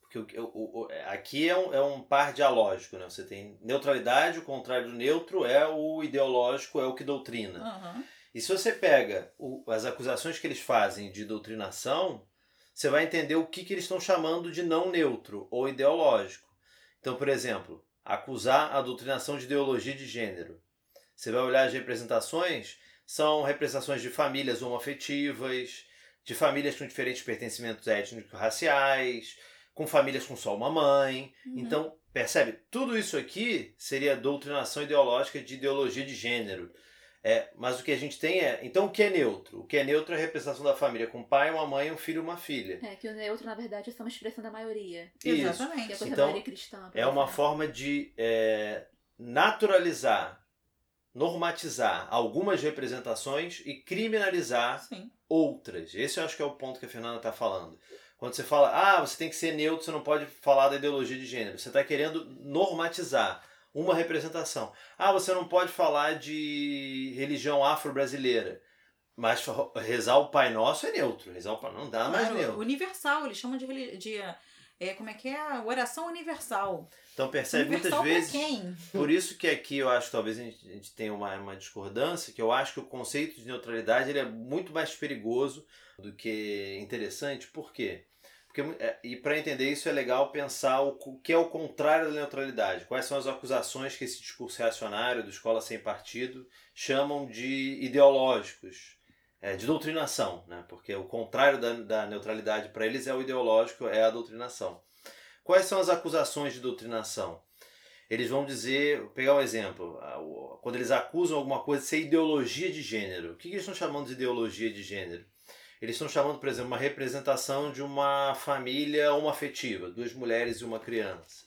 Porque o, o, o, aqui é um, é um par dialógico, né? Você tem neutralidade, o contrário do neutro é o ideológico, é o que doutrina. Aham. E se você pega o- as acusações que eles fazem de doutrinação, você vai entender o que, que eles estão chamando de não neutro ou ideológico. Então, por exemplo, acusar a doutrinação de ideologia de gênero. Você vai olhar as representações, são representações de famílias homoafetivas, de famílias com diferentes pertencimentos étnico-raciais, com famílias com só uma mãe. Uhum. Então, percebe? Tudo isso aqui seria doutrinação ideológica de ideologia de gênero. É, mas o que a gente tem é. Então, o que é neutro? O que é neutro é a representação da família com um pai, uma mãe, um filho e uma filha. É, que o neutro, na verdade, é só uma expressão da maioria. Isso. É Exatamente. a coisa Então, maioria cristã. É uma forma de é, naturalizar, normatizar algumas representações e criminalizar Sim. outras. Esse eu acho que é o ponto que a Fernanda está falando. Quando você fala, ah, você tem que ser neutro, você não pode falar da ideologia de gênero. Você está querendo normatizar uma representação. Ah, você não pode falar de religião afro-brasileira. Mas rezar o Pai Nosso é neutro. Rezar o Pai não dá mais Claro, neutro. universal, eles chamam de, de é, como é que é? Oração universal. Então percebe muitas universal vezes. pra quem? Por isso que aqui eu acho que talvez a gente, a gente tenha uma, uma discordância, que eu acho que o conceito de neutralidade ele é muito mais perigoso do que interessante. Por quê? Porque, é, e para entender isso é legal pensar o, o que é o contrário da neutralidade. Quais são as acusações que esse discurso reacionário do Escola Sem Partido chamam de ideológicos, é, de doutrinação. Né? Porque o contrário da, da neutralidade para eles é o ideológico, é a doutrinação. Quais são as acusações de doutrinação? Eles vão dizer, vou pegar um exemplo, quando eles acusam alguma coisa de ser ideologia de gênero. O que eles estão chamando de ideologia de gênero? Eles estão chamando, por exemplo, uma representação de uma família homoafetiva, duas mulheres e uma criança.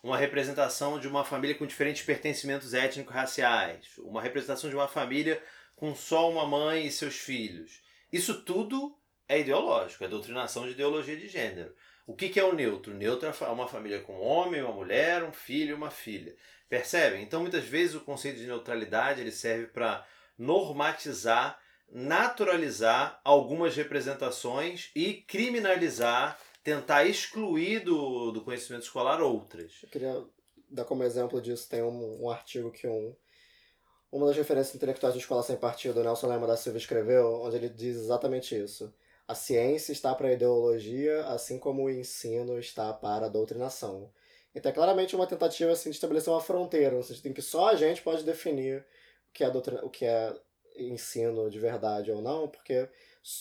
Uma representação de uma família com diferentes pertencimentos étnico-raciais. Uma representação de uma família com só uma mãe e seus filhos. Isso tudo é ideológico, é doutrinação de ideologia de gênero. O que, é o neutro? O neutro é uma família com um homem, uma mulher, um filho e uma filha. Percebem? Então, muitas vezes, o conceito de neutralidade ele serve para normatizar, naturalizar algumas representações e criminalizar, tentar excluir do, do conhecimento escolar outras. Eu queria dar como exemplo disso, tem um, um artigo que um, uma das referências intelectuais do Escola Sem Partido, Nelson Lema da Silva, escreveu, onde ele diz exatamente isso. A ciência está para a ideologia, assim como o ensino está para a doutrinação. Então é claramente uma tentativa assim, de estabelecer uma fronteira, no sentido em que só a gente pode definir o que é, doutrina, o que é ensino de verdade ou não, porque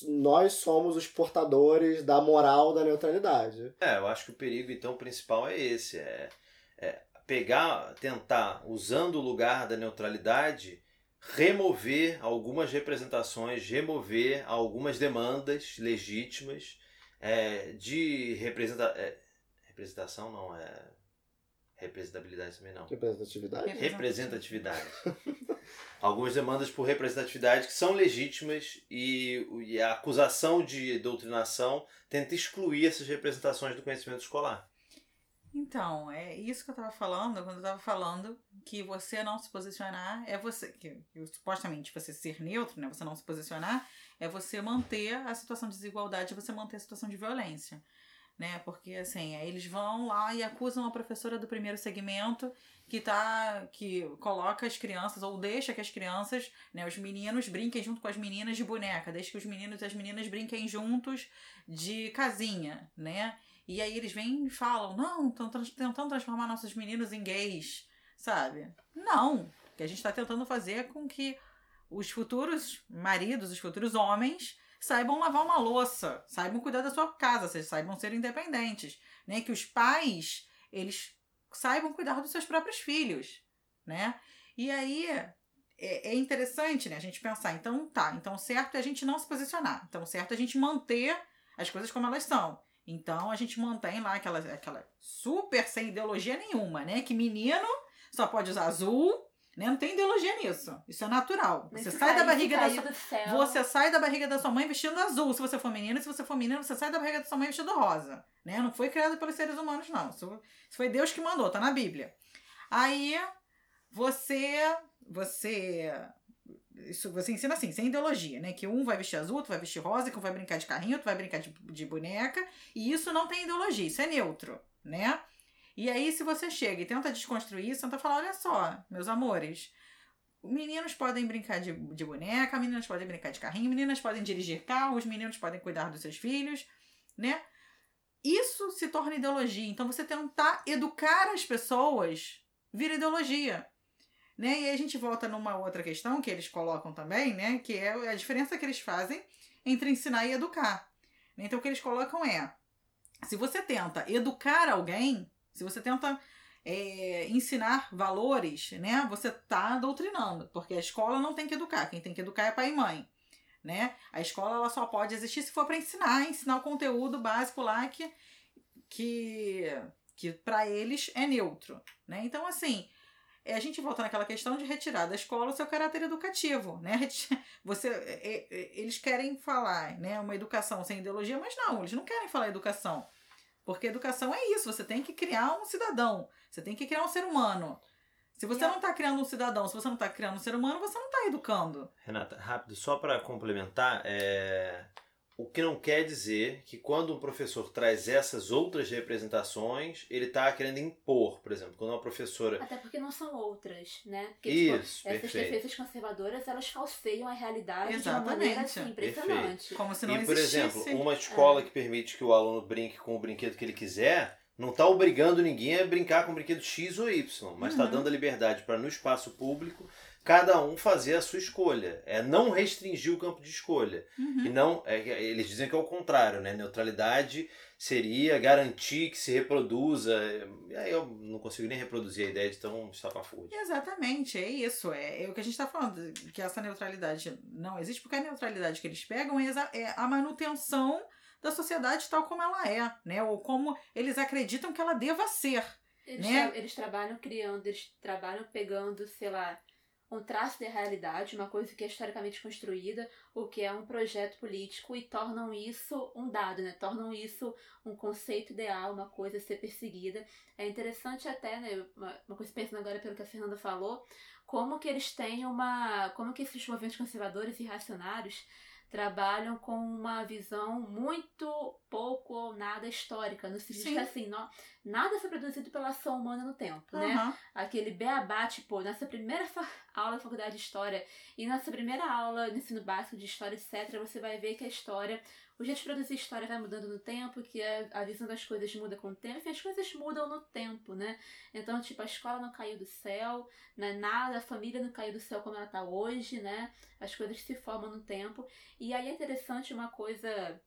nós somos os portadores da moral da neutralidade. É, eu acho que o perigo então principal é esse, é, é pegar, tentar, usando o lugar da neutralidade, remover algumas representações, remover algumas demandas legítimas é, de representa, é, representação, não é representabilidade também não. Representatividade? Representatividade. Algumas demandas por representatividade que são legítimas e, e a acusação de doutrinação tenta excluir essas representações do conhecimento escolar. Então, é isso que eu tava falando, quando eu tava falando que você não se posicionar é você. Que, que supostamente você ser neutro, né? Você não se posicionar é você manter a situação de desigualdade, você manter a situação de violência. Né? Porque assim, aí eles vão lá e acusam a professora do primeiro segmento que tá. que coloca as crianças, ou deixa que as crianças, né, os meninos brinquem junto com as meninas de boneca, deixa que os meninos e as meninas brinquem juntos de casinha, né? E aí eles vêm e falam, não, estão tentando transformar nossos meninos em gays, sabe? Não. Que a gente está tentando fazer com que os futuros maridos, os futuros homens, saibam lavar uma louça, saibam cuidar da sua casa, vocês saibam ser independentes, né? Que os pais, eles saibam cuidar dos seus próprios filhos, né? E aí é, é interessante, né, a gente pensar, então tá, então certo é a gente não se posicionar, então certo é a gente manter as coisas como elas são. Então a gente mantém lá aquela, aquela super sem ideologia nenhuma, né? Que menino só pode usar azul, né? Não tem ideologia nisso. Isso é natural. Você sai da barriga da sua você sai da barriga da sua mãe vestindo azul, se você for menino, e se você for menino, você sai da barriga da sua mãe vestindo rosa, né? Não foi criado pelos seres humanos não. Isso, isso foi Deus que mandou, tá na Bíblia. Aí você você Isso você ensina assim, sem ideologia, né? Que um vai vestir azul, outro vai vestir rosa, que um vai brincar de carrinho, outro vai brincar de, de boneca. E isso não tem ideologia, isso é neutro, né? E aí, se você chega e tenta desconstruir isso, tenta falar: olha só, meus amores, meninos podem brincar de, de boneca, meninas podem brincar de carrinho, meninas podem dirigir carros, meninos podem cuidar dos seus filhos, né? Isso se torna ideologia. Então, você tentar educar as pessoas vira ideologia. Né? E aí a gente volta numa outra questão que eles colocam também, né? Que é a diferença que eles fazem entre ensinar e educar. Então o que eles colocam é: se você tenta educar alguém, se você tenta é, ensinar valores, né? Você está doutrinando, porque a escola não tem que educar, quem tem que educar é pai e mãe. Né? A escola ela só pode existir se for para ensinar, ensinar o conteúdo básico lá que, que, que para eles é neutro. Né? Então, assim, é, a gente volta naquela questão de retirar da escola o seu caráter educativo, né? Você, é, é, eles querem falar, né, uma educação sem ideologia, mas não, eles não querem falar educação. Porque educação é isso, você tem que criar um cidadão, você tem que criar um ser humano. Se você não está criando um cidadão, se você não está criando um ser humano, você não está educando. Renata, rápido, só para complementar, é... O que não quer dizer que quando um professor traz essas outras representações, ele está querendo impor, por exemplo, quando uma professora. Até porque não são outras, né? Porque, Isso, tipo, essas perfeito. defesas conservadoras, elas falseiam a realidade Exatamente. de uma maneira assim, impressionante. Como se não e, por existisse. exemplo, uma escola que permite que o aluno brinque com o brinquedo que ele quiser, não está obrigando ninguém a brincar com o brinquedo X ou Y, mas está Uhum. dando a liberdade para, no espaço público, cada um fazer a sua escolha. É não restringir o campo de escolha. Uhum. E não, é, que eles dizem que é o contrário, né? Neutralidade seria garantir que se reproduza. E aí eu não consigo nem reproduzir a ideia de tão estapafúrdia. Exatamente, é isso. É, é o que a gente está falando, que essa neutralidade não existe, porque a neutralidade que eles pegam é, é a manutenção da sociedade tal como ela é, né? Ou como eles acreditam que ela deva ser. Eles, Né? tra- eles trabalham criando, eles trabalham pegando, sei lá, um traço da realidade, uma coisa que é historicamente construída, o que é um projeto político, e tornam isso um dado, né? Tornam isso um conceito ideal, uma coisa a ser perseguida. É interessante até, né? Uma, uma coisa pensando agora pelo que a Fernanda falou, como que eles têm uma. como que esses movimentos conservadores e reacionários trabalham com uma visão muito pouco ou nada histórica, no sentido Sim. que assim, nó- nada foi produzido pela ação humana no tempo, né? Aham. Aquele beabá, tipo, nessa primeira aula da faculdade de História e nessa primeira aula no ensino básico de História, etc., você vai ver que a história, o jeito de produzir história vai mudando no tempo, que a, a visão das coisas muda com o tempo, enfim, as coisas mudam no tempo, né? Então, tipo, a escola não caiu do céu, né? Nada, a família não caiu do céu como ela tá hoje, né? As coisas se formam no tempo. E aí é interessante uma coisa,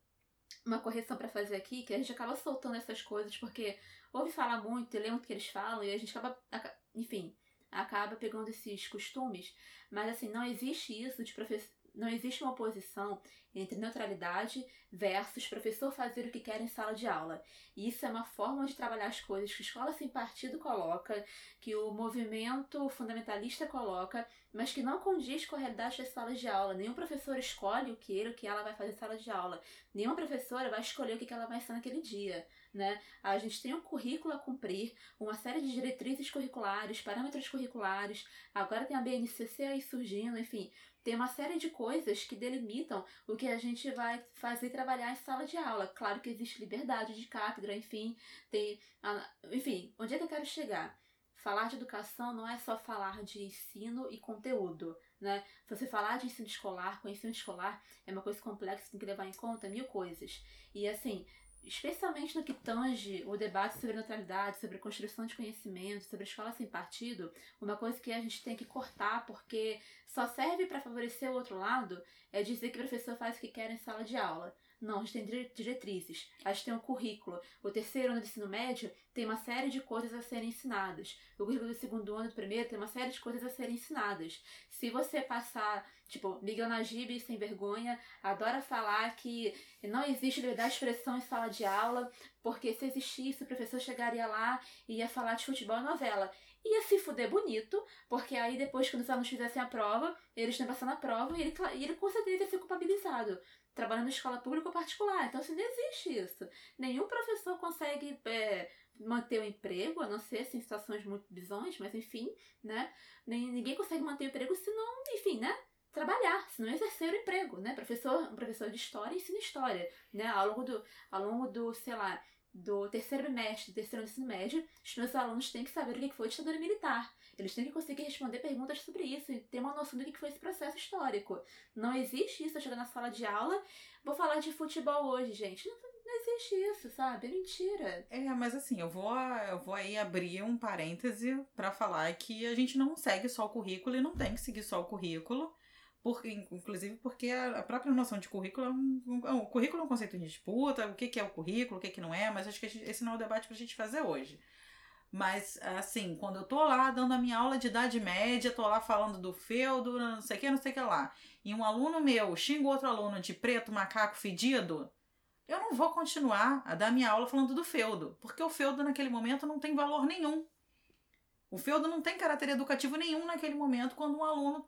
uma correção pra fazer aqui, que a gente acaba soltando essas coisas porque ouve falar muito e muito o que eles falam e a gente acaba, aca- enfim, acaba pegando esses costumes. Mas assim, não existe isso de professor. Não existe uma oposição entre neutralidade versus professor fazer o que quer em sala de aula. E isso é uma forma de trabalhar as coisas que a escola sem partido coloca, que o movimento fundamentalista coloca, mas que não condiz com a realidade das salas de aula. Nenhum professor escolhe o que ele o que ela vai fazer em sala de aula. Nenhuma professora vai escolher o que que ela vai ensinar naquele dia. Né? A gente tem um currículo a cumprir, uma série de diretrizes curriculares, parâmetros curriculares, agora tem a BNCC aí surgindo, enfim, tem uma série de coisas que delimitam o que a gente vai fazer trabalhar em sala de aula. Claro que existe liberdade de cátedra, enfim, tem. Enfim, onde é que eu quero chegar? Falar de educação não é só falar de ensino e conteúdo, né? Se você falar de ensino escolar, com ensino escolar, é uma coisa complexa, tem que levar em conta mil coisas. E assim, especialmente no que tange o debate sobre neutralidade, sobre construção de conhecimento, sobre escola sem partido, uma coisa que a gente tem que cortar porque só serve para favorecer o outro lado é dizer que o professor faz o que quer em sala de aula. Não, a gente tem dire- diretrizes, a gente tem um currículo. O terceiro ano do ensino médio tem uma série de coisas a serem ensinadas. O currículo do segundo ano, do primeiro, tem uma série de coisas a serem ensinadas. Se você passar, tipo, Miguel Najib, sem vergonha, adora falar que não existe liberdade de expressão em sala de aula, porque se existisse, o professor chegaria lá e ia falar de futebol e novela. Ia se fuder bonito, porque aí depois, quando os alunos fizessem a prova, eles estão passando a prova e ele, e ele com certeza ia ser culpabilizado. Trabalhando em escola pública ou particular. Então, assim, não existe isso. Nenhum professor consegue é, manter o emprego, a não ser assim, em situações muito bizonhas, mas enfim, né? Nem, ninguém consegue manter o emprego se não, enfim, né? trabalhar, se não exercer o emprego, né? Professor, um professor de história ensina história, né? Ao longo do, ao longo do, sei lá, do terceiro bimestre, do terceiro ensino médio, os meus alunos têm que saber o que foi a ditadura militar. Eles têm que conseguir responder perguntas sobre isso e ter uma noção do que foi esse processo histórico. Não existe isso, eu chego na sala de aula, vou falar de futebol hoje, gente. Não, não existe isso, sabe? É mentira. É, mas assim, eu vou, eu vou aí abrir um parêntese para falar que a gente não segue só o currículo e não tem que seguir só o currículo. Inclusive porque a própria noção de currículo é um, um, um currículo é um conceito de disputa, o que, que é o currículo, o que, que não é, mas acho que esse não é o debate pra gente fazer hoje. Mas, assim, quando eu tô lá dando a minha aula de idade média, tô lá falando do feudo, não sei o que, não sei o que lá, e um aluno meu xinga outro aluno de preto, macaco, fedido, eu não vou continuar a dar minha aula falando do feudo, porque o feudo naquele momento não tem valor nenhum. O feudo não tem caráter educativo nenhum naquele momento quando um aluno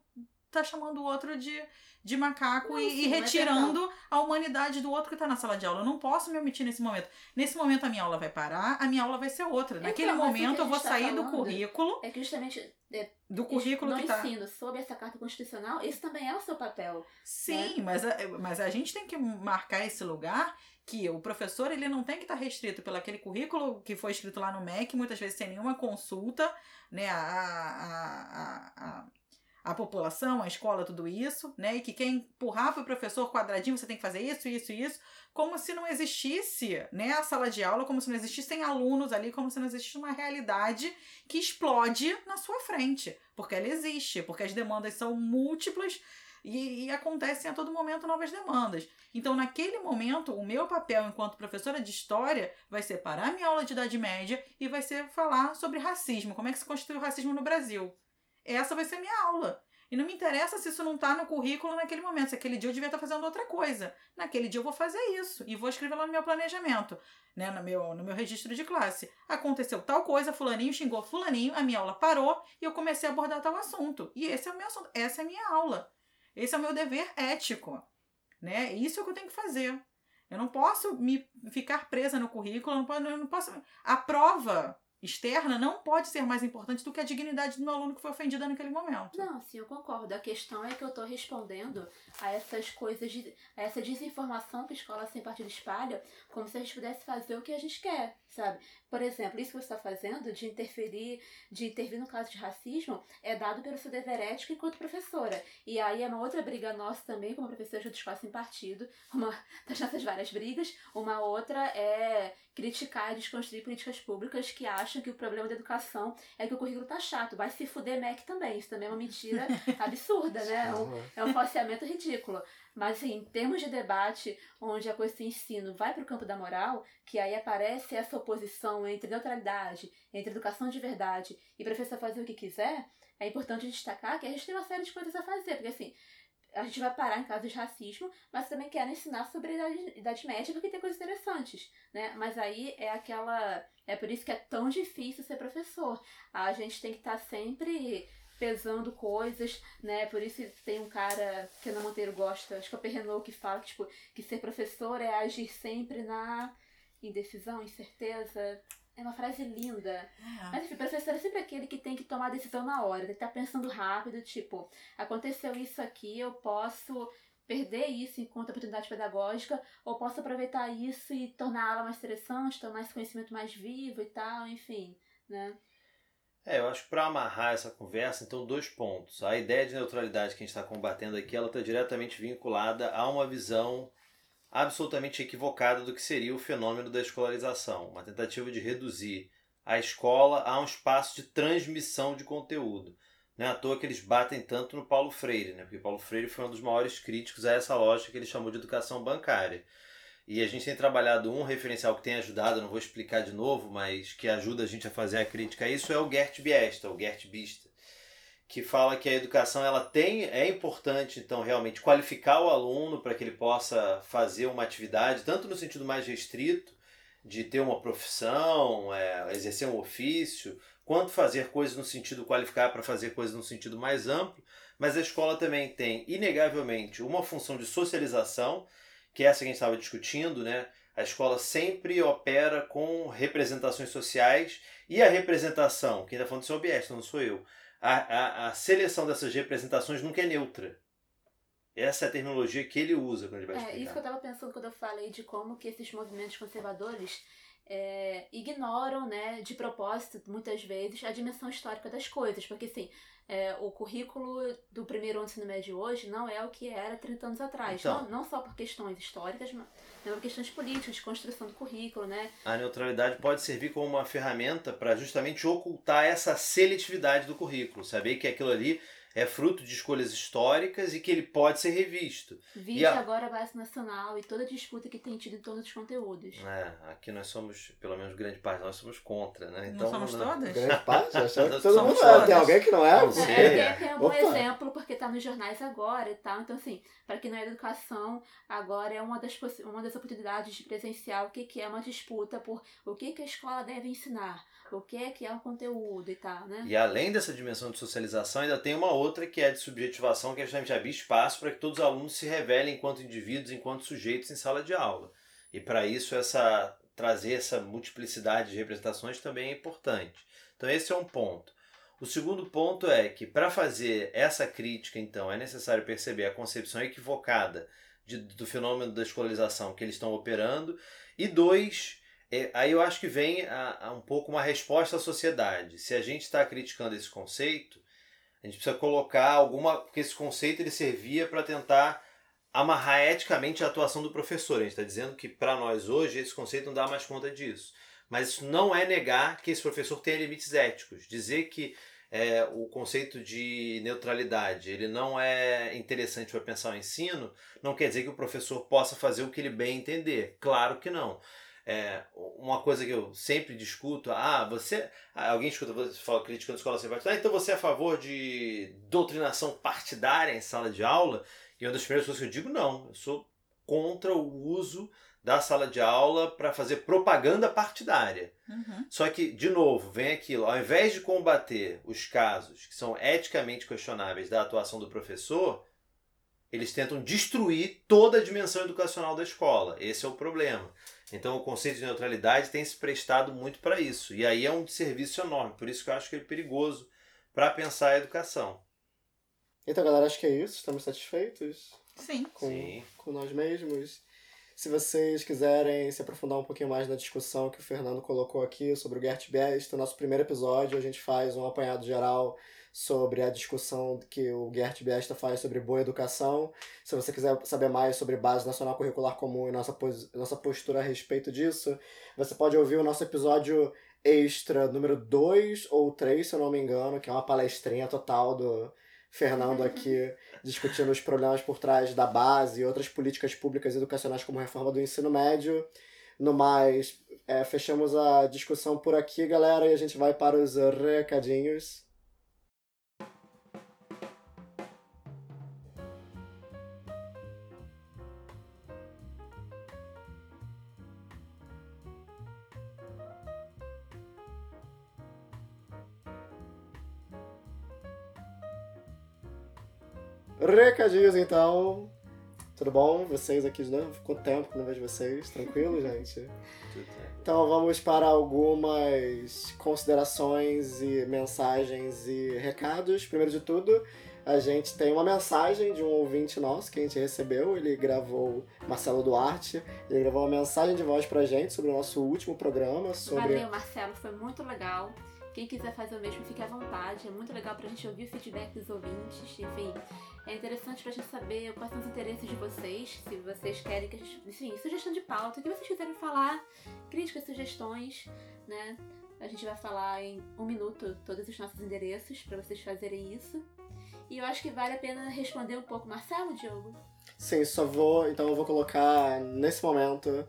tá chamando o outro de, de macaco não, e, e, retirando a humanidade do outro que tá na sala de aula. Eu não posso me omitir nesse momento. Nesse momento a minha aula vai parar, a minha aula vai ser outra. Então, Naquele momento eu vou tá sair do currículo. É que justamente é, do currículo no que tá. ensino sob essa carta constitucional, esse também é o seu papel. Sim, né? mas, a, mas a gente tem que marcar esse lugar que o professor ele não tem que estar tá restrito pelo aquele currículo que foi escrito lá no MEC, muitas vezes sem nenhuma consulta, né, a, a, a, a população, a escola, tudo isso, né? E que quem empurrar para o professor quadradinho, você tem que fazer isso, isso isso, como se não existisse, né, a sala de aula, como se não existissem alunos ali, como se não existisse uma realidade que explode na sua frente, porque ela existe, porque as demandas são múltiplas e, e, acontecem a todo momento novas demandas. Então, naquele momento, o meu papel enquanto professora de história vai ser parar minha aula de Idade Média e vai ser falar sobre racismo, como é que se constitui o racismo no Brasil essa vai ser minha aula. E não me interessa se isso não está no currículo naquele momento. Se aquele dia eu devia estar tá fazendo outra coisa. Naquele dia eu vou fazer isso. E vou escrever lá no meu planejamento, né? No meu, no meu registro de classe. Aconteceu tal coisa, fulaninho xingou fulaninho, a minha aula parou e eu comecei a abordar tal assunto. E esse é o meu assunto. Essa é a minha aula. Esse é o meu dever ético. Né? Isso é o que eu tenho que fazer. Eu não posso me ficar presa no currículo, eu não posso. Eu não posso a prova externa não pode ser mais importante do que a dignidade do aluno que foi ofendida naquele momento. Não, sim, eu concordo. A questão é que eu estou respondendo a essas coisas, a essa desinformação que a escola sem partido espalha, como se a gente pudesse fazer o que a gente quer, sabe? Por exemplo, isso que você está fazendo, de interferir, de intervir no caso de racismo, é dado pelo seu dever ético enquanto professora. E aí é uma outra briga nossa também, como professora de escola sem partido, uma das nossas várias brigas. Uma outra é criticar e desconstruir políticas públicas que acham que o problema da educação é que o currículo tá chato. Vai se fuder MEC também. Isso também é uma mentira absurda, né? É um, é um falseamento ridículo. Mas, assim, em termos de debate, onde a coisa de ensino vai para o campo da moral, que aí aparece essa oposição entre neutralidade, entre educação de verdade e professor fazer o que quiser, é importante destacar que a gente tem uma série de coisas a fazer. Porque, assim, a gente vai parar em casos de racismo, mas também quero ensinar sobre a idade, idade média porque tem coisas interessantes, né? Mas aí é aquela. É por isso que é tão difícil ser professor. A gente tem que estar tá sempre pesando coisas, né? Por isso tem um cara que Ana Monteiro gosta, acho que é o Perrenou, que fala que, tipo, que ser professor é agir sempre na indecisão, incerteza. É uma frase linda. É. Mas enfim, professor é sempre aquele que tem que tomar a decisão na hora, tem que estar tá pensando rápido, tipo, aconteceu isso aqui, eu posso perder isso enquanto oportunidade pedagógica, ou posso aproveitar isso e tornar a aula mais interessante, tornar esse conhecimento mais vivo e tal, enfim, né? É, eu acho que para amarrar essa conversa, então, dois pontos. A ideia de neutralidade que a gente está combatendo aqui, ela está diretamente vinculada a uma visão absolutamente equivocada do que seria o fenômeno da escolarização, uma tentativa de reduzir a escola a um espaço de transmissão de conteúdo. Não é à toa que eles batem tanto no Paulo Freire, né? porque Paulo Freire foi um dos maiores críticos a essa lógica que ele chamou de educação bancária. E a gente tem trabalhado um referencial que tem ajudado, não vou explicar de novo, mas que ajuda a gente a fazer a crítica a isso, é o Gert Biesta, o Gert Bista que fala que a educação ela tem é importante então realmente qualificar o aluno para que ele possa fazer uma atividade tanto no sentido mais restrito de ter uma profissão é, exercer um ofício quanto fazer coisas no sentido qualificar para fazer coisas no sentido mais amplo mas a escola também tem inegavelmente uma função de socialização que é essa que a gente estava discutindo né a escola sempre opera com representações sociais e a representação quem está falando isso é o Biesta, não sou eu a, a, a seleção dessas representações nunca é neutra. Essa é a terminologia que ele usa quando ele vai É, explicar. isso que eu tava pensando quando eu falei de como que esses movimentos conservadores é, ignoram, né, de propósito, muitas vezes, a dimensão histórica das coisas. Porque, assim, é, o currículo do primeiro ano do ensino médio hoje não é o que era 30 anos atrás. Então. Não, não só por questões históricas, mas por questões políticas, de construção do currículo, né? A neutralidade pode servir como uma ferramenta para justamente ocultar essa seletividade do currículo, saber que aquilo ali é fruto de escolhas históricas e que ele pode ser revisto. Vide a- agora a base nacional e toda a disputa que tem tido em torno dos conteúdos. É, aqui nós somos, pelo menos grande parte, nós somos contra, né? Não somos todas? Grande parte? Achando que Nós todo somos mundo é. Tem alguém que não é? Não É, sei. é, tem um bom Opa. exemplo porque tá nos jornais agora e tal. Então, assim, para quem não é da educação, agora é uma das, possi- uma das oportunidades de presenciar o que, que é uma disputa por o que, que a escola deve ensinar, o que é que é um conteúdo e tal, né? E além dessa dimensão de socialização, ainda tem uma outra que é de subjetivação, que é justamente abrir espaço para que todos os alunos se revelem enquanto indivíduos, enquanto sujeitos em sala de aula. E para isso essa trazer essa multiplicidade de representações também é importante. Então esse é um ponto. O segundo ponto é que para fazer essa crítica, então, é necessário perceber a concepção equivocada de- do fenômeno da escolarização que eles estão operando. E dois, é, aí eu acho que vem a, a um pouco uma resposta à sociedade. Se a gente está criticando esse conceito, a gente precisa colocar alguma. Porque esse conceito ele servia para tentar amarrar eticamente a atuação do professor. A gente está dizendo que para nós hoje esse conceito não dá mais conta disso. Mas isso não é negar que esse professor tenha limites éticos. Dizer que é, o conceito de neutralidade ele não é interessante para pensar o ensino, não quer dizer que o professor possa fazer o que ele bem entender. Claro que não. É, uma coisa que eu sempre discuto, ah, você. ah, Alguém escuta você fala criticando a escola sem partidária, ah, então você é a favor de doutrinação partidária em sala de aula? E uma das primeiras coisas que eu digo, não, eu sou contra o uso da sala de aula para fazer propaganda partidária. Uhum. Só que, de novo, vem aquilo, ao invés de combater os casos que são eticamente questionáveis da atuação do professor, eles tentam destruir toda a dimensão educacional da escola. Esse é o problema. Então, o conceito de neutralidade tem se prestado muito para isso. E aí é um serviço enorme. Por isso que eu acho que ele é perigoso para pensar a educação. Então, galera, acho que é isso. Estamos satisfeitos Sim. com, Sim. com nós mesmos. Se vocês quiserem se aprofundar um pouquinho mais na discussão que o Fernando colocou aqui sobre o Gert Best, no nosso primeiro episódio a gente faz um apanhado geral sobre a discussão que o Gert Besta faz sobre boa educação. Se você quiser saber mais sobre Base Nacional Curricular Comum e nossa, pos nossa postura a respeito disso, você pode ouvir o nosso episódio extra número 2 ou 3, se eu não me engano, que é uma palestrinha total do Fernando aqui discutindo os problemas por trás da base e outras políticas públicas educacionais como a reforma do ensino médio. No mais, é, fechamos a discussão por aqui, galera, e a gente vai para os recadinhos. Recadinhos, então. Tudo bom? Vocês aqui de novo? Quanto tempo que não vejo vocês? Tranquilo, gente? Então vamos para algumas considerações e mensagens e recados. Primeiro de tudo, a gente tem uma mensagem de um ouvinte nosso que a gente recebeu. Ele gravou, Marcelo Duarte, ele gravou uma mensagem de voz pra gente sobre o nosso último programa, sobre Valeu, Marcelo, foi muito legal. Quem quiser fazer o mesmo, fique à vontade. É muito legal pra gente ouvir o feedback dos ouvintes. Enfim, é interessante pra gente saber quais são os interesses de vocês. Se vocês querem que a gente. Enfim, sugestão de pauta, o que vocês quiserem falar, críticas, sugestões, né? A gente vai falar em um minuto todos os nossos endereços pra vocês fazerem isso. E eu acho que vale a pena responder um pouco. Marcelo, Diogo? Sim, só vou. Então eu vou colocar nesse momento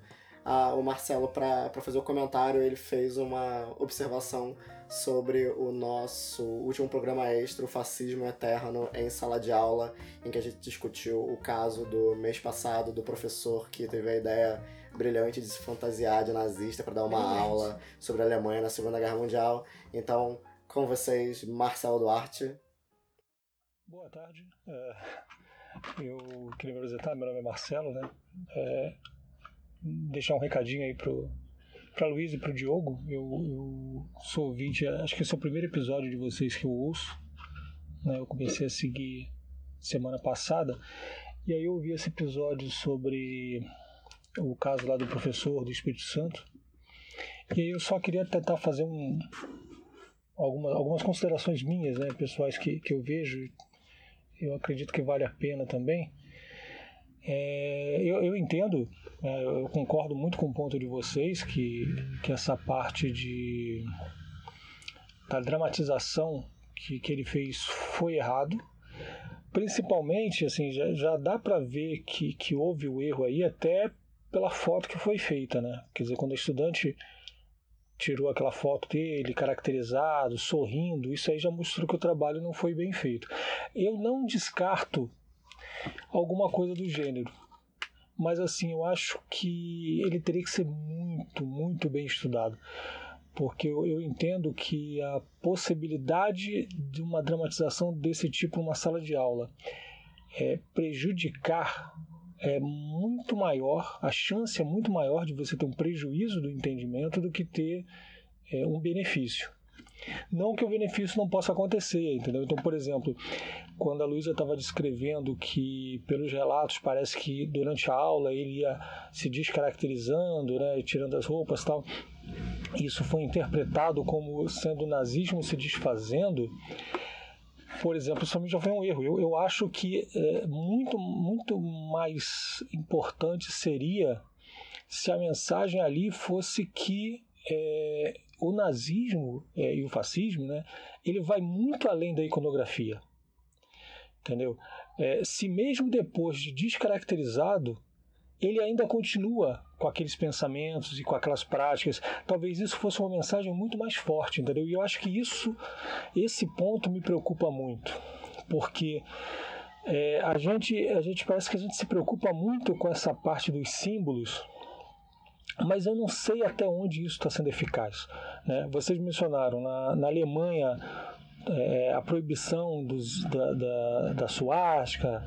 a- o Marcelo para fazer o comentário. Ele fez uma observação sobre o nosso último programa extra, o Fascismo Eterno em Sala de Aula, em que a gente discutiu o caso do mês passado do professor que teve a ideia brilhante de se fantasiar de nazista para dar uma Brilhante. aula sobre a Alemanha na Segunda Guerra Mundial. Então, com vocês, Marcelo Duarte. Boa tarde. É, eu queria me apresentar, meu nome é Marcelo, né? É, deixar um recadinho aí pro para Luiz e pro Diogo. Eu, eu sou ouvinte, acho que esse é o primeiro episódio de vocês que eu ouço. Né? Eu comecei a seguir semana passada E aí eu ouvi esse episódio sobre o caso lá do professor do Espírito Santo. E aí eu só queria tentar fazer um, alguma, algumas considerações minhas, né, pessoais que, que eu vejo. Eu acredito que vale a pena também. É, eu, eu, entendo, é, eu concordo muito com o ponto de vocês que, que essa parte de da dramatização que, que ele fez foi errado. Principalmente, assim, já, já dá para ver que, que houve o erro aí até pela foto que foi feita, né? Quer dizer, quando o estudante tirou aquela foto dele caracterizado, sorrindo, isso aí já mostrou que o trabalho não foi bem feito. Eu não descarto alguma coisa do gênero. Mas assim, eu acho que ele teria que ser muito, muito bem estudado. Porque eu, eu entendo que a possibilidade de uma dramatização desse tipo numa sala de aula é prejudicar é muito maior, a chance é muito maior de você ter um prejuízo do entendimento do que ter é, um benefício. Não que o benefício não possa acontecer, entendeu? Então, por exemplo, quando a Luísa estava descrevendo que, pelos relatos, parece que durante a aula ele ia se descaracterizando, né, tirando as roupas tal, isso foi interpretado como sendo o nazismo se desfazendo, por exemplo, isso já foi um erro. Eu, eu acho que é, muito, muito mais importante seria se a mensagem ali fosse que é, o nazismo é, e o fascismo, né, ele vai muito além da iconografia. Entendeu? É, se mesmo depois de descaracterizado, ele ainda continua com aqueles pensamentos e com aquelas práticas. Talvez isso fosse uma mensagem muito mais forte, entendeu? E eu acho que isso, esse ponto me preocupa muito, porque é, a gente, a gente parece que a gente se preocupa muito com essa parte dos símbolos, mas eu não sei até onde isso está sendo eficaz. Né? Vocês mencionaram na, na Alemanha é, a proibição dos, da, da, da suástica,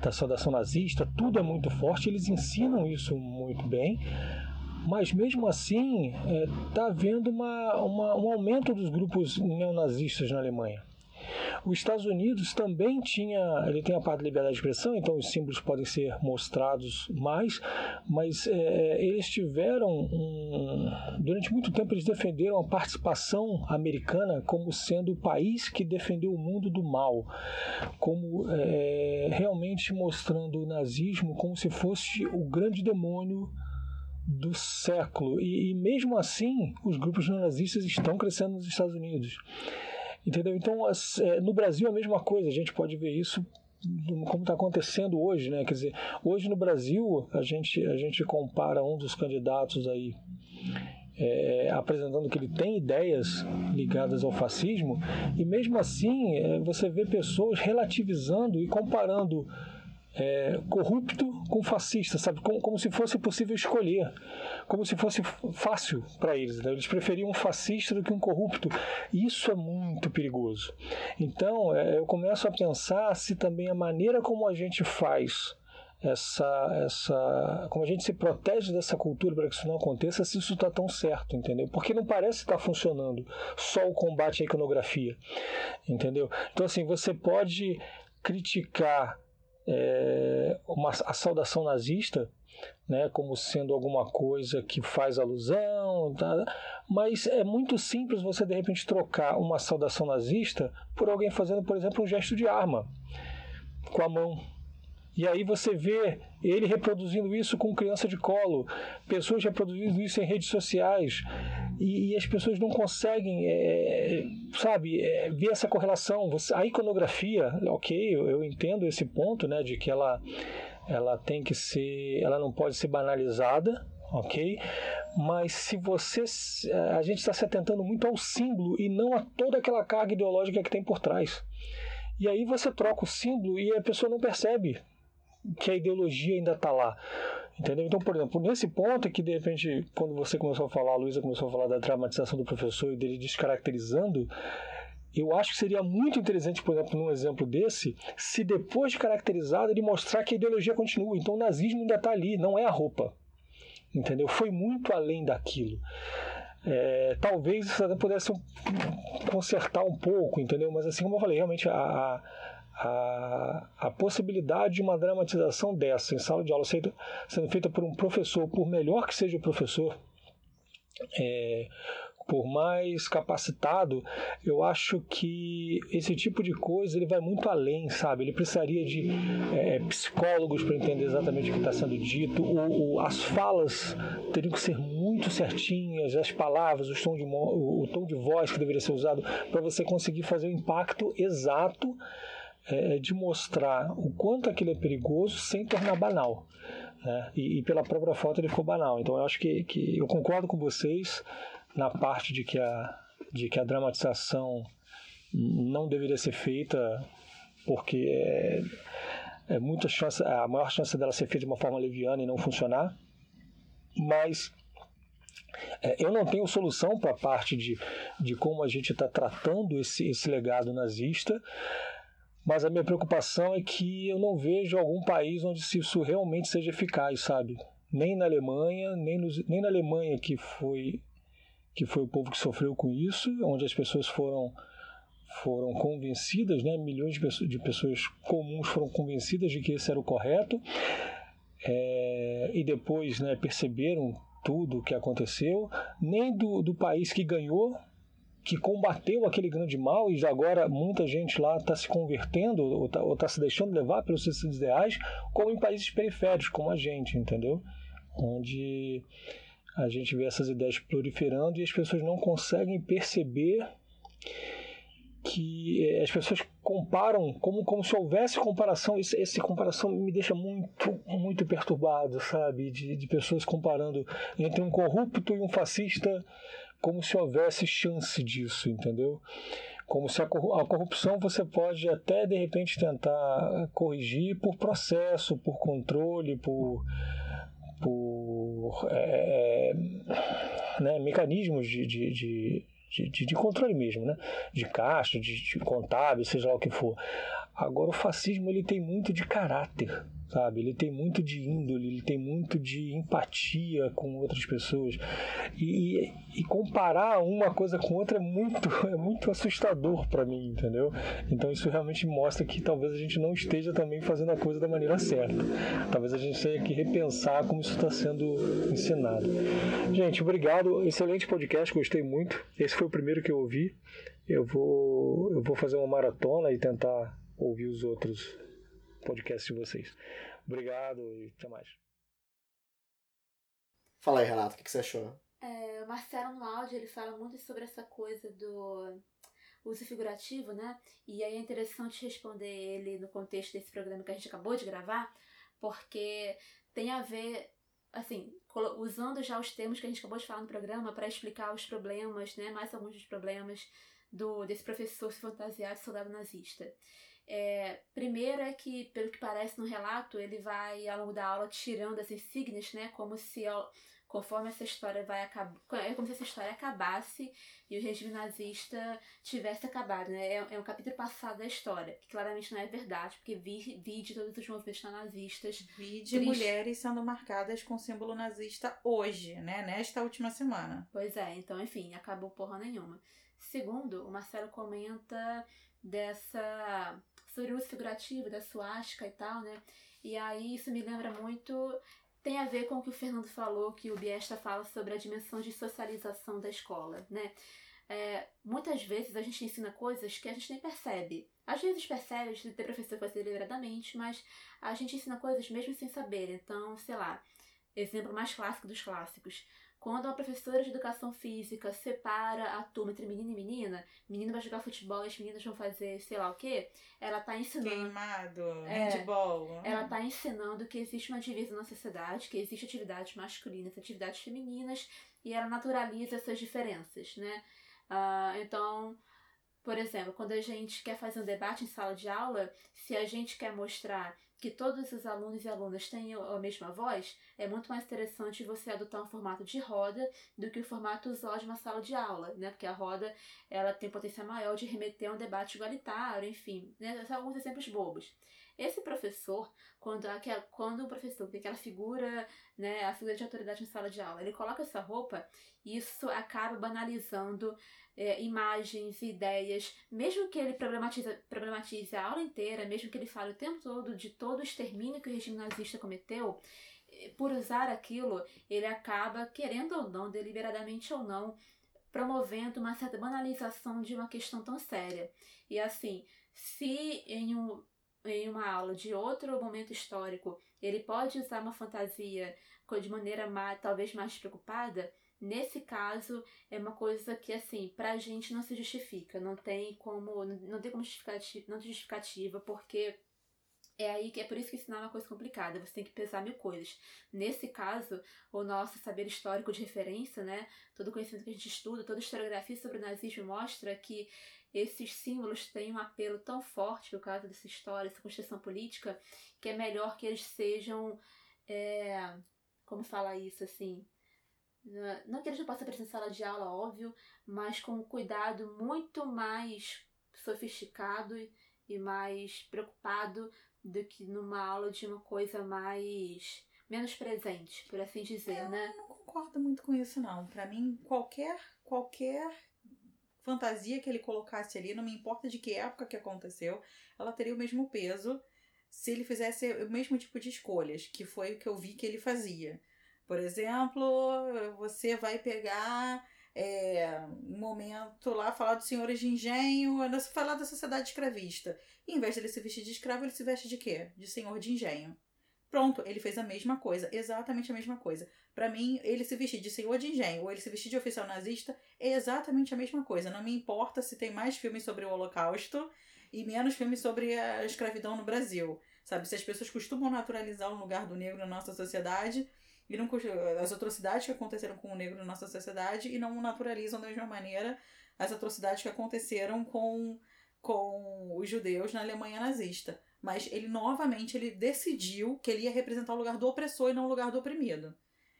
da saudação nazista, tudo é muito forte, eles ensinam isso muito bem, mas mesmo assim está é, tá havendo uma, uma, um aumento dos grupos neonazistas na Alemanha. Os Estados Unidos também tinha, ele tem a parte da liberdade de expressão, então os símbolos podem ser mostrados mais, mas é, é, eles tiveram um, durante muito tempo eles defenderam a participação americana como sendo o país que defendeu o mundo do mal, como é, realmente mostrando o nazismo como se fosse o grande demônio do século. E, e mesmo assim, os grupos neonazistas estão crescendo nos Estados Unidos. Entendeu? Então, é, no Brasil é a mesma coisa, a gente pode ver isso como está acontecendo hoje, né? Quer dizer, hoje no Brasil a gente, a gente compara um dos candidatos aí é, apresentando que ele tem ideias ligadas ao fascismo e mesmo assim é, você vê pessoas relativizando e comparando é, corrupto com fascista, sabe? Como, como se fosse possível escolher, como se fosse fácil para eles. Né? Eles preferiam um fascista do que um corrupto. Isso é muito perigoso. Então, é, eu começo a pensar se também a maneira como a gente faz essa, essa, como a gente se protege dessa cultura para que isso não aconteça, se isso está tão certo, entendeu? Porque não parece estar tá funcionando só o combate à iconografia, entendeu? Então assim, você pode criticar é, uma, a saudação nazista né, como sendo alguma coisa que faz alusão, tá? mas é muito simples você de repente trocar uma saudação nazista por alguém fazendo, por exemplo, um gesto de arma com a mão. E aí você vê ele reproduzindo isso com criança de colo, pessoas reproduzindo isso em redes sociais, e, e as pessoas não conseguem, é, sabe, é, ver essa correlação. Você, a iconografia, ok, eu, eu entendo esse ponto, né, de que ela, ela tem que ser, ela não pode ser banalizada, ok? Mas se você, a gente está se atentando muito ao símbolo e não a toda aquela carga ideológica que tem por trás. E aí você troca o símbolo e a pessoa não percebe que a ideologia ainda está lá. Entendeu? Então, por exemplo, nesse ponto é que de repente, quando você começou a falar, a Luísa começou a falar da dramatização do professor e dele descaracterizando, eu acho que seria muito interessante, por exemplo, num exemplo desse, se depois de caracterizado ele mostrar que a ideologia continua. Então o nazismo ainda está ali, não é a roupa. Entendeu? Foi muito além daquilo. É, talvez isso até pudesse consertar um pouco, entendeu? Mas assim como eu falei, realmente a, a, a possibilidade de uma dramatização dessa em sala de aula sendo, sendo feita por um professor, por melhor que seja o professor, é, por mais capacitado, eu acho que esse tipo de coisa ele vai muito além, sabe? Ele precisaria de é, psicólogos para entender exatamente o que está sendo dito. O, o, as falas teriam que ser muito certinhas, as palavras, o tom de, o, o tom de voz que deveria ser usado para você conseguir fazer o impacto exato é, de mostrar o quanto aquilo é perigoso sem tornar banal. Né? E, e, pela própria foto ele ficou banal. Então eu acho que, que eu concordo com vocês na parte de que a, de que a dramatização não deveria ser feita porque é, é muita chance, a maior chance dela ser feita de uma forma leviana e não funcionar. Mas é, eu não tenho solução para a parte de, de como a gente está tratando esse, esse legado nazista, mas a minha preocupação é que eu não vejo algum país onde isso realmente seja eficaz, sabe? Nem na Alemanha, nem, nos, nem na Alemanha que foi que foi o povo que sofreu com isso, onde as pessoas foram foram convencidas, né, milhões de pessoas, de pessoas comuns foram convencidas de que esse era o correto, é, e depois né, perceberam tudo o que aconteceu, nem do, do país que ganhou, que combateu aquele grande mal, e agora muita gente lá está se convertendo ou está tá se deixando levar pelos seus ideais, como em países periféricos, como a gente, entendeu? Onde a gente vê essas ideias proliferando e as pessoas não conseguem perceber que eh, as pessoas comparam como, como se houvesse comparação. Esse, essa comparação me deixa muito, muito perturbado, sabe? De, de pessoas comparando entre um corrupto e um fascista como se houvesse chance disso, entendeu? Como se a corrupção você pode até de repente tentar corrigir por processo, por controle, por por é, é, né, mecanismos de, de, de, de, de controle mesmo, né? de caixa, de, de contábil, seja lá o que for. Agora, o fascismo ele tem muito de caráter sabe? Ele tem muito de índole, ele tem muito de empatia com outras pessoas. E, e comparar uma coisa com outra é muito, é muito assustador para mim, entendeu? Então isso realmente mostra que talvez a gente não esteja também fazendo a coisa da maneira certa. Talvez a gente tenha que repensar como isso está sendo ensinado. Gente, obrigado. Excelente podcast, gostei muito. Esse foi o primeiro que eu ouvi. Eu vou, eu vou fazer uma maratona e tentar ouvir os outros podcast de vocês. Obrigado e até mais. Fala aí, Renato, o que, você achou? É, o Marcelo no áudio ele fala muito sobre essa coisa do uso figurativo, né? E aí é interessante responder ele no contexto desse programa que a gente acabou de gravar, porque tem a ver, assim, usando já os termos que a gente acabou de falar no programa para explicar os problemas, né? Mais alguns dos problemas do desse professor se fantasiar de soldado nazista. É, primeiro é que, pelo que parece no relato, ele vai, ao longo da aula, tirando as insígnias, né? Como se, conforme essa história vai acabar... É como se essa história acabasse e o regime nazista tivesse acabado, né? É, é um capítulo passado da história, que claramente não é verdade, porque vi, vi de todos os movimentos nazistas... Vi de mulheres sendo marcadas com símbolo nazista hoje, né? Nesta última semana. Pois é, então, enfim, acabou porra nenhuma. Segundo, o Marcelo comenta dessa sobre o figurativo da suástica e tal, né? E aí isso me lembra muito. Tem a ver com o que o Fernando falou, que o Biesta fala sobre a dimensão de socialização da escola, né? É, muitas vezes a gente ensina coisas que a gente nem percebe. Às vezes percebe, tem professor que faz deliberadamente, mas a gente ensina coisas mesmo sem saber. Então, sei lá, exemplo mais clássico dos clássicos. Quando uma professora de educação física separa a turma entre menino e menina, menino vai jogar futebol e as meninas vão fazer sei lá o que, ela tá ensinando. Queimado, é, handball. Ela tá ensinando que existe uma divisão na sociedade, que existe atividades masculinas e atividades femininas, e ela naturaliza essas diferenças, né? Uh, então, por exemplo, quando a gente quer fazer um debate em sala de aula, se a gente quer mostrar que todos os alunos e alunas tenham a mesma voz, é muito mais interessante você adotar um formato de roda do que o formato usual de uma sala de aula, né? Porque a roda ela tem potencial maior de remeter a um debate igualitário, enfim, né? São alguns exemplos bobos. Esse professor, quando, aquela, quando o professor tem aquela figura, né, a figura de autoridade na sala de aula, ele coloca essa roupa, isso acaba banalizando é, imagens, ideias, mesmo que ele problematize, problematize a aula inteira, mesmo que ele fale o tempo todo de todo o extermínio que o regime nazista cometeu, eh, por usar aquilo, ele acaba, querendo ou não, deliberadamente ou não, promovendo uma certa banalização de uma questão tão séria. E assim, se em, um, em uma aula de outro momento histórico ele pode usar uma fantasia de maneira mais, talvez mais preocupada, nesse caso é uma coisa que assim pra gente não se justifica não tem como não tem como justificativa, não tem justificativa porque é aí que é por isso que ensinar é uma coisa complicada, você tem que pesar mil coisas. Nesse caso, o nosso saber histórico de referência, né, todo o conhecimento que a gente estuda, toda a historiografia sobre o nazismo mostra que esses símbolos têm um apelo tão forte por causa dessa história, dessa construção política, que é melhor que eles sejam. É, como falar isso assim? Não que eles não possam aparecer em sala de aula, óbvio, mas com um cuidado muito mais sofisticado e mais preocupado do que numa aula de uma coisa mais menos presente, por assim dizer, eu né? Eu não concordo muito com isso não. Para mim, qualquer qualquer fantasia que ele colocasse ali, não me importa de que época que aconteceu, ela teria o mesmo peso se ele fizesse o mesmo tipo de escolhas, que foi o que eu vi que ele fazia. Por exemplo, você vai pegar é, um momento lá, falar dos senhores de engenho, falar da sociedade escravista. E em vez de ele se vestir de escravo, ele se veste de quê? De senhor de engenho. Pronto, ele fez a mesma coisa, exatamente a mesma coisa. Para mim, ele se vestir de senhor de engenho ou ele se vestir de oficial nazista é exatamente a mesma coisa. Não me importa se tem mais filmes sobre o Holocausto e menos filmes sobre a escravidão no Brasil. Sabe, se as pessoas costumam naturalizar o lugar do negro na nossa sociedade e não as atrocidades que aconteceram com o negro na nossa sociedade e não naturalizam da mesma maneira as atrocidades que aconteceram com com os judeus na Alemanha nazista. Mas ele novamente ele decidiu que ele ia representar o lugar do opressor e não o lugar do oprimido.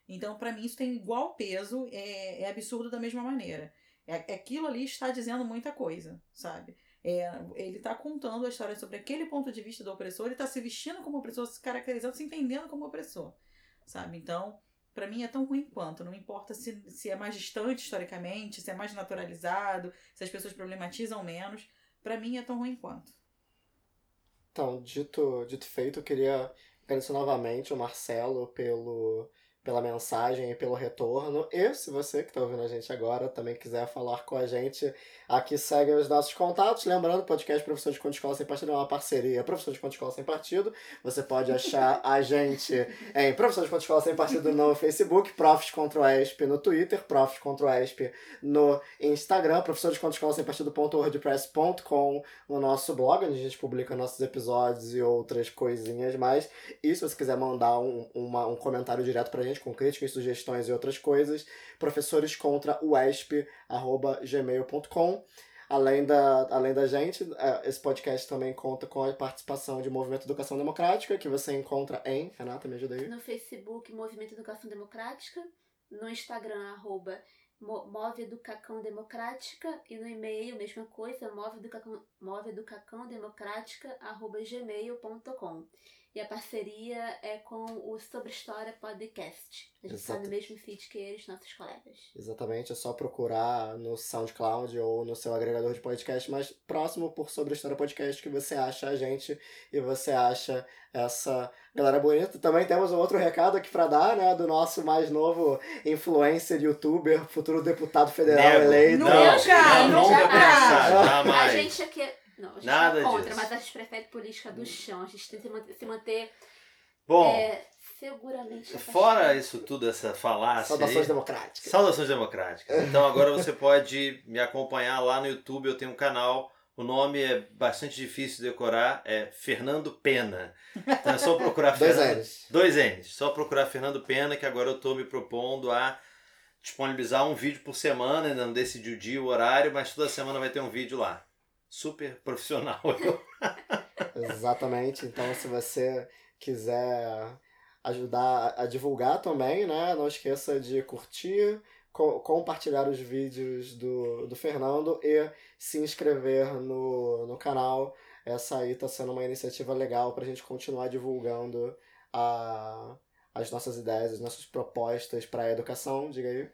Então, para mim, isso tem igual peso, é, é absurdo da mesma maneira. É, aquilo ali está dizendo muita coisa, sabe? É, ele está contando a história sobre aquele ponto de vista do opressor, ele está se vestindo como opressor, se caracterizando, se entendendo como opressor, sabe? Então, para mim é tão ruim quanto. Não importa se, se é mais distante historicamente, se é mais naturalizado, se as pessoas problematizam menos. Para mim é tão ruim quanto. Então, dito, dito feito, eu queria agradecer novamente o Marcelo pelo pela mensagem e pelo retorno. E se você que está ouvindo a gente agora também quiser falar com a gente, aqui segue os nossos contatos. Lembrando, o podcast Professor de Conto Escola Sem Partido é uma parceria Professor de Conto Escola Sem Partido. Você pode achar a gente em Professor de Conto Escola Sem Partido no Facebook, Profs contra o ESP no Twitter, Profs contra o ESP no Instagram, Professor de Conto Escola Sem Partido.wordpress.com no nosso blog, onde a gente publica nossos episódios e outras coisinhas mais. E se você quiser mandar um, uma, um comentário direto pra gente, com críticas, sugestões e outras coisas, professores contra gmail.com. Além da, além da gente, é, esse podcast também conta com a participação de Movimento Educação Democrática, que você encontra em. Renata, me ajuda aí. No Facebook, Movimento Educação Democrática. No Instagram, arroba Move Educação Democrática. E no e-mail, mesma coisa, move educação, move E a parceria é com o Sobre História Podcast. A gente está no mesmo feed que eles, nossos colegas. Exatamente, é só procurar no SoundCloud ou no seu agregador de podcast mais próximo por Sobre História Podcast que você acha a gente e você acha essa galera bonita. Também temos um outro recado aqui para dar, né, do nosso mais novo influencer, youtuber, futuro deputado federal Nego. eleito. Nunca, não, nunca. nunca pensar, A jamais. gente aqui. Não, a gente Nada é contra, disso. mas a gente prefere política do chão. A gente tem que se manter, se manter Bom, é, seguramente. fora afastado. isso tudo, essa falácia aí, Saudações democráticas. Saudações democráticas. Então agora você pode me acompanhar lá no YouTube, eu tenho um canal. O nome é bastante difícil de decorar, é Fernando Pena. Então é só procurar Dois Fernando. anos. Dois N's. Só procurar Fernando Pena, que agora eu estou me propondo a disponibilizar um vídeo por semana, ainda não decidi o dia, o horário, mas toda semana vai ter um vídeo lá. Super profissional. Exatamente. Então, se você quiser ajudar a divulgar também, né? Não esqueça de curtir, co- compartilhar os vídeos do, do Fernando e se inscrever no, no canal. essa aí está sendo uma iniciativa legal para a gente continuar divulgando a, as nossas ideias, as nossas propostas para a educação. Diga aí.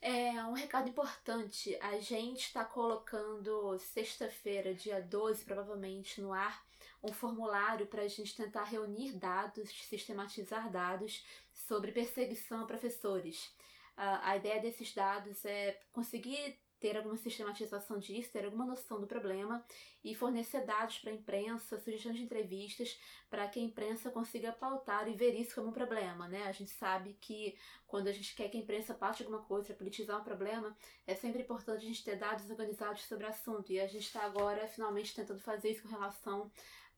É um recado importante. A gente está colocando sexta-feira, dia 12, provavelmente, no ar, um formulário para a gente tentar reunir dados, sistematizar dados sobre perseguição a professores. A, a ideia desses dados é conseguir ter alguma sistematização disso, ter alguma noção do problema e fornecer dados para a imprensa, sugestões de entrevistas, para que a imprensa consiga pautar e ver isso como um problema, né? A gente sabe que quando a gente quer que a imprensa paute alguma coisa politizar um problema, é sempre importante a gente ter dados organizados sobre o assunto e a gente está agora finalmente tentando fazer isso com relação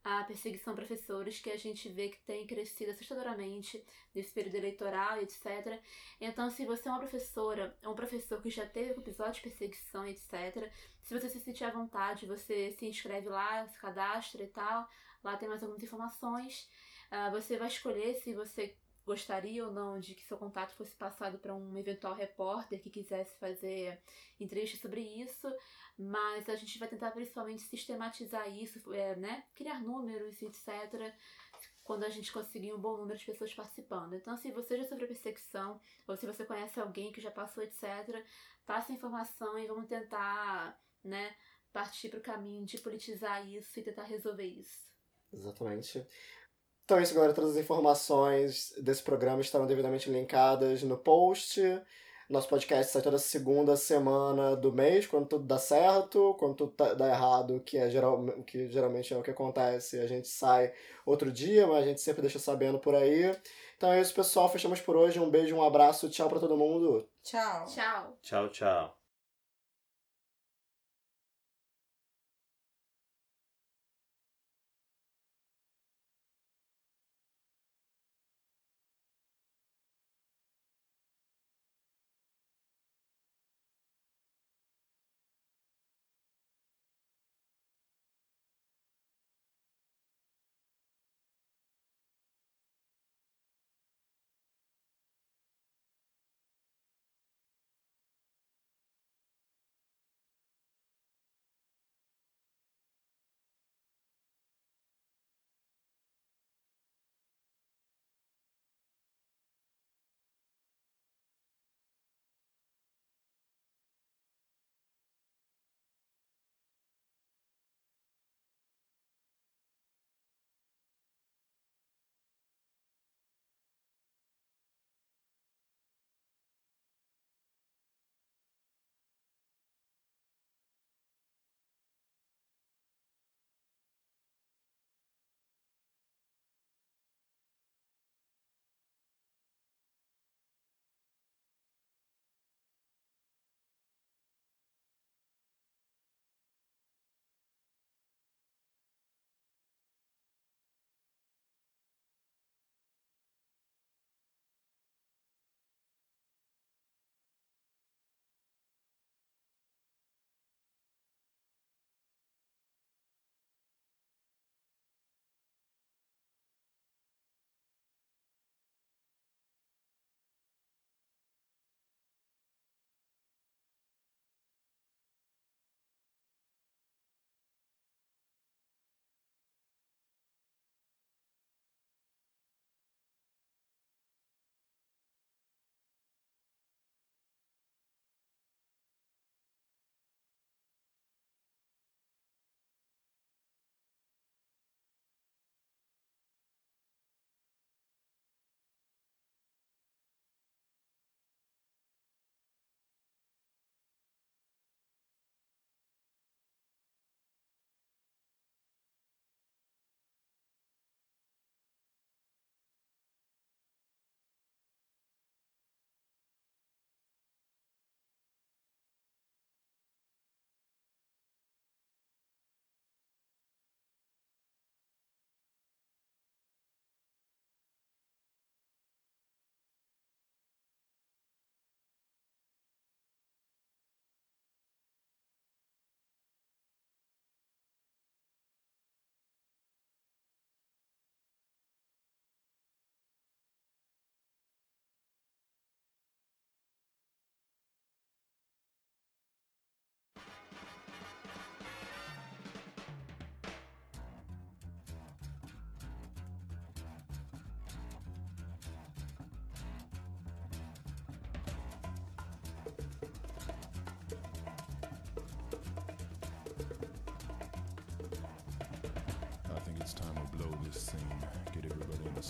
a perseguição a professores que a gente vê que tem crescido assustadoramente nesse período eleitoral e etc. Então, se você é uma professora, ou um professor que já teve um episódio de perseguição e etc., se você se sentir à vontade, você se inscreve lá, se cadastra e tal. Lá tem mais algumas informações. Uh, você vai escolher se você gostaria ou não de que seu contato fosse passado para um eventual repórter que quisesse fazer entrevista sobre isso, mas a gente vai tentar principalmente sistematizar isso, é, né? Criar números, etc. Quando a gente conseguir um bom número de pessoas participando. Então, se você já sofreu perseguição, ou se você conhece alguém que já passou, etc., passe a informação e vamos tentar, né, partir para o caminho de politizar isso e tentar resolver isso. Exatamente. Então é isso, galera. Todas as informações desse programa estarão devidamente linkadas no post. Nosso podcast sai toda segunda semana do mês, quando tudo dá certo, quando tudo tá, dá errado, que, é geral, que geralmente é o que acontece, a gente sai outro dia, mas a gente sempre deixa sabendo por aí. Então é isso, pessoal. Fechamos por hoje. Um beijo, um abraço. Tchau para todo mundo. Tchau. Tchau. Tchau, tchau.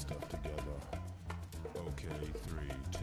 Stuff together. Okay, three, jam.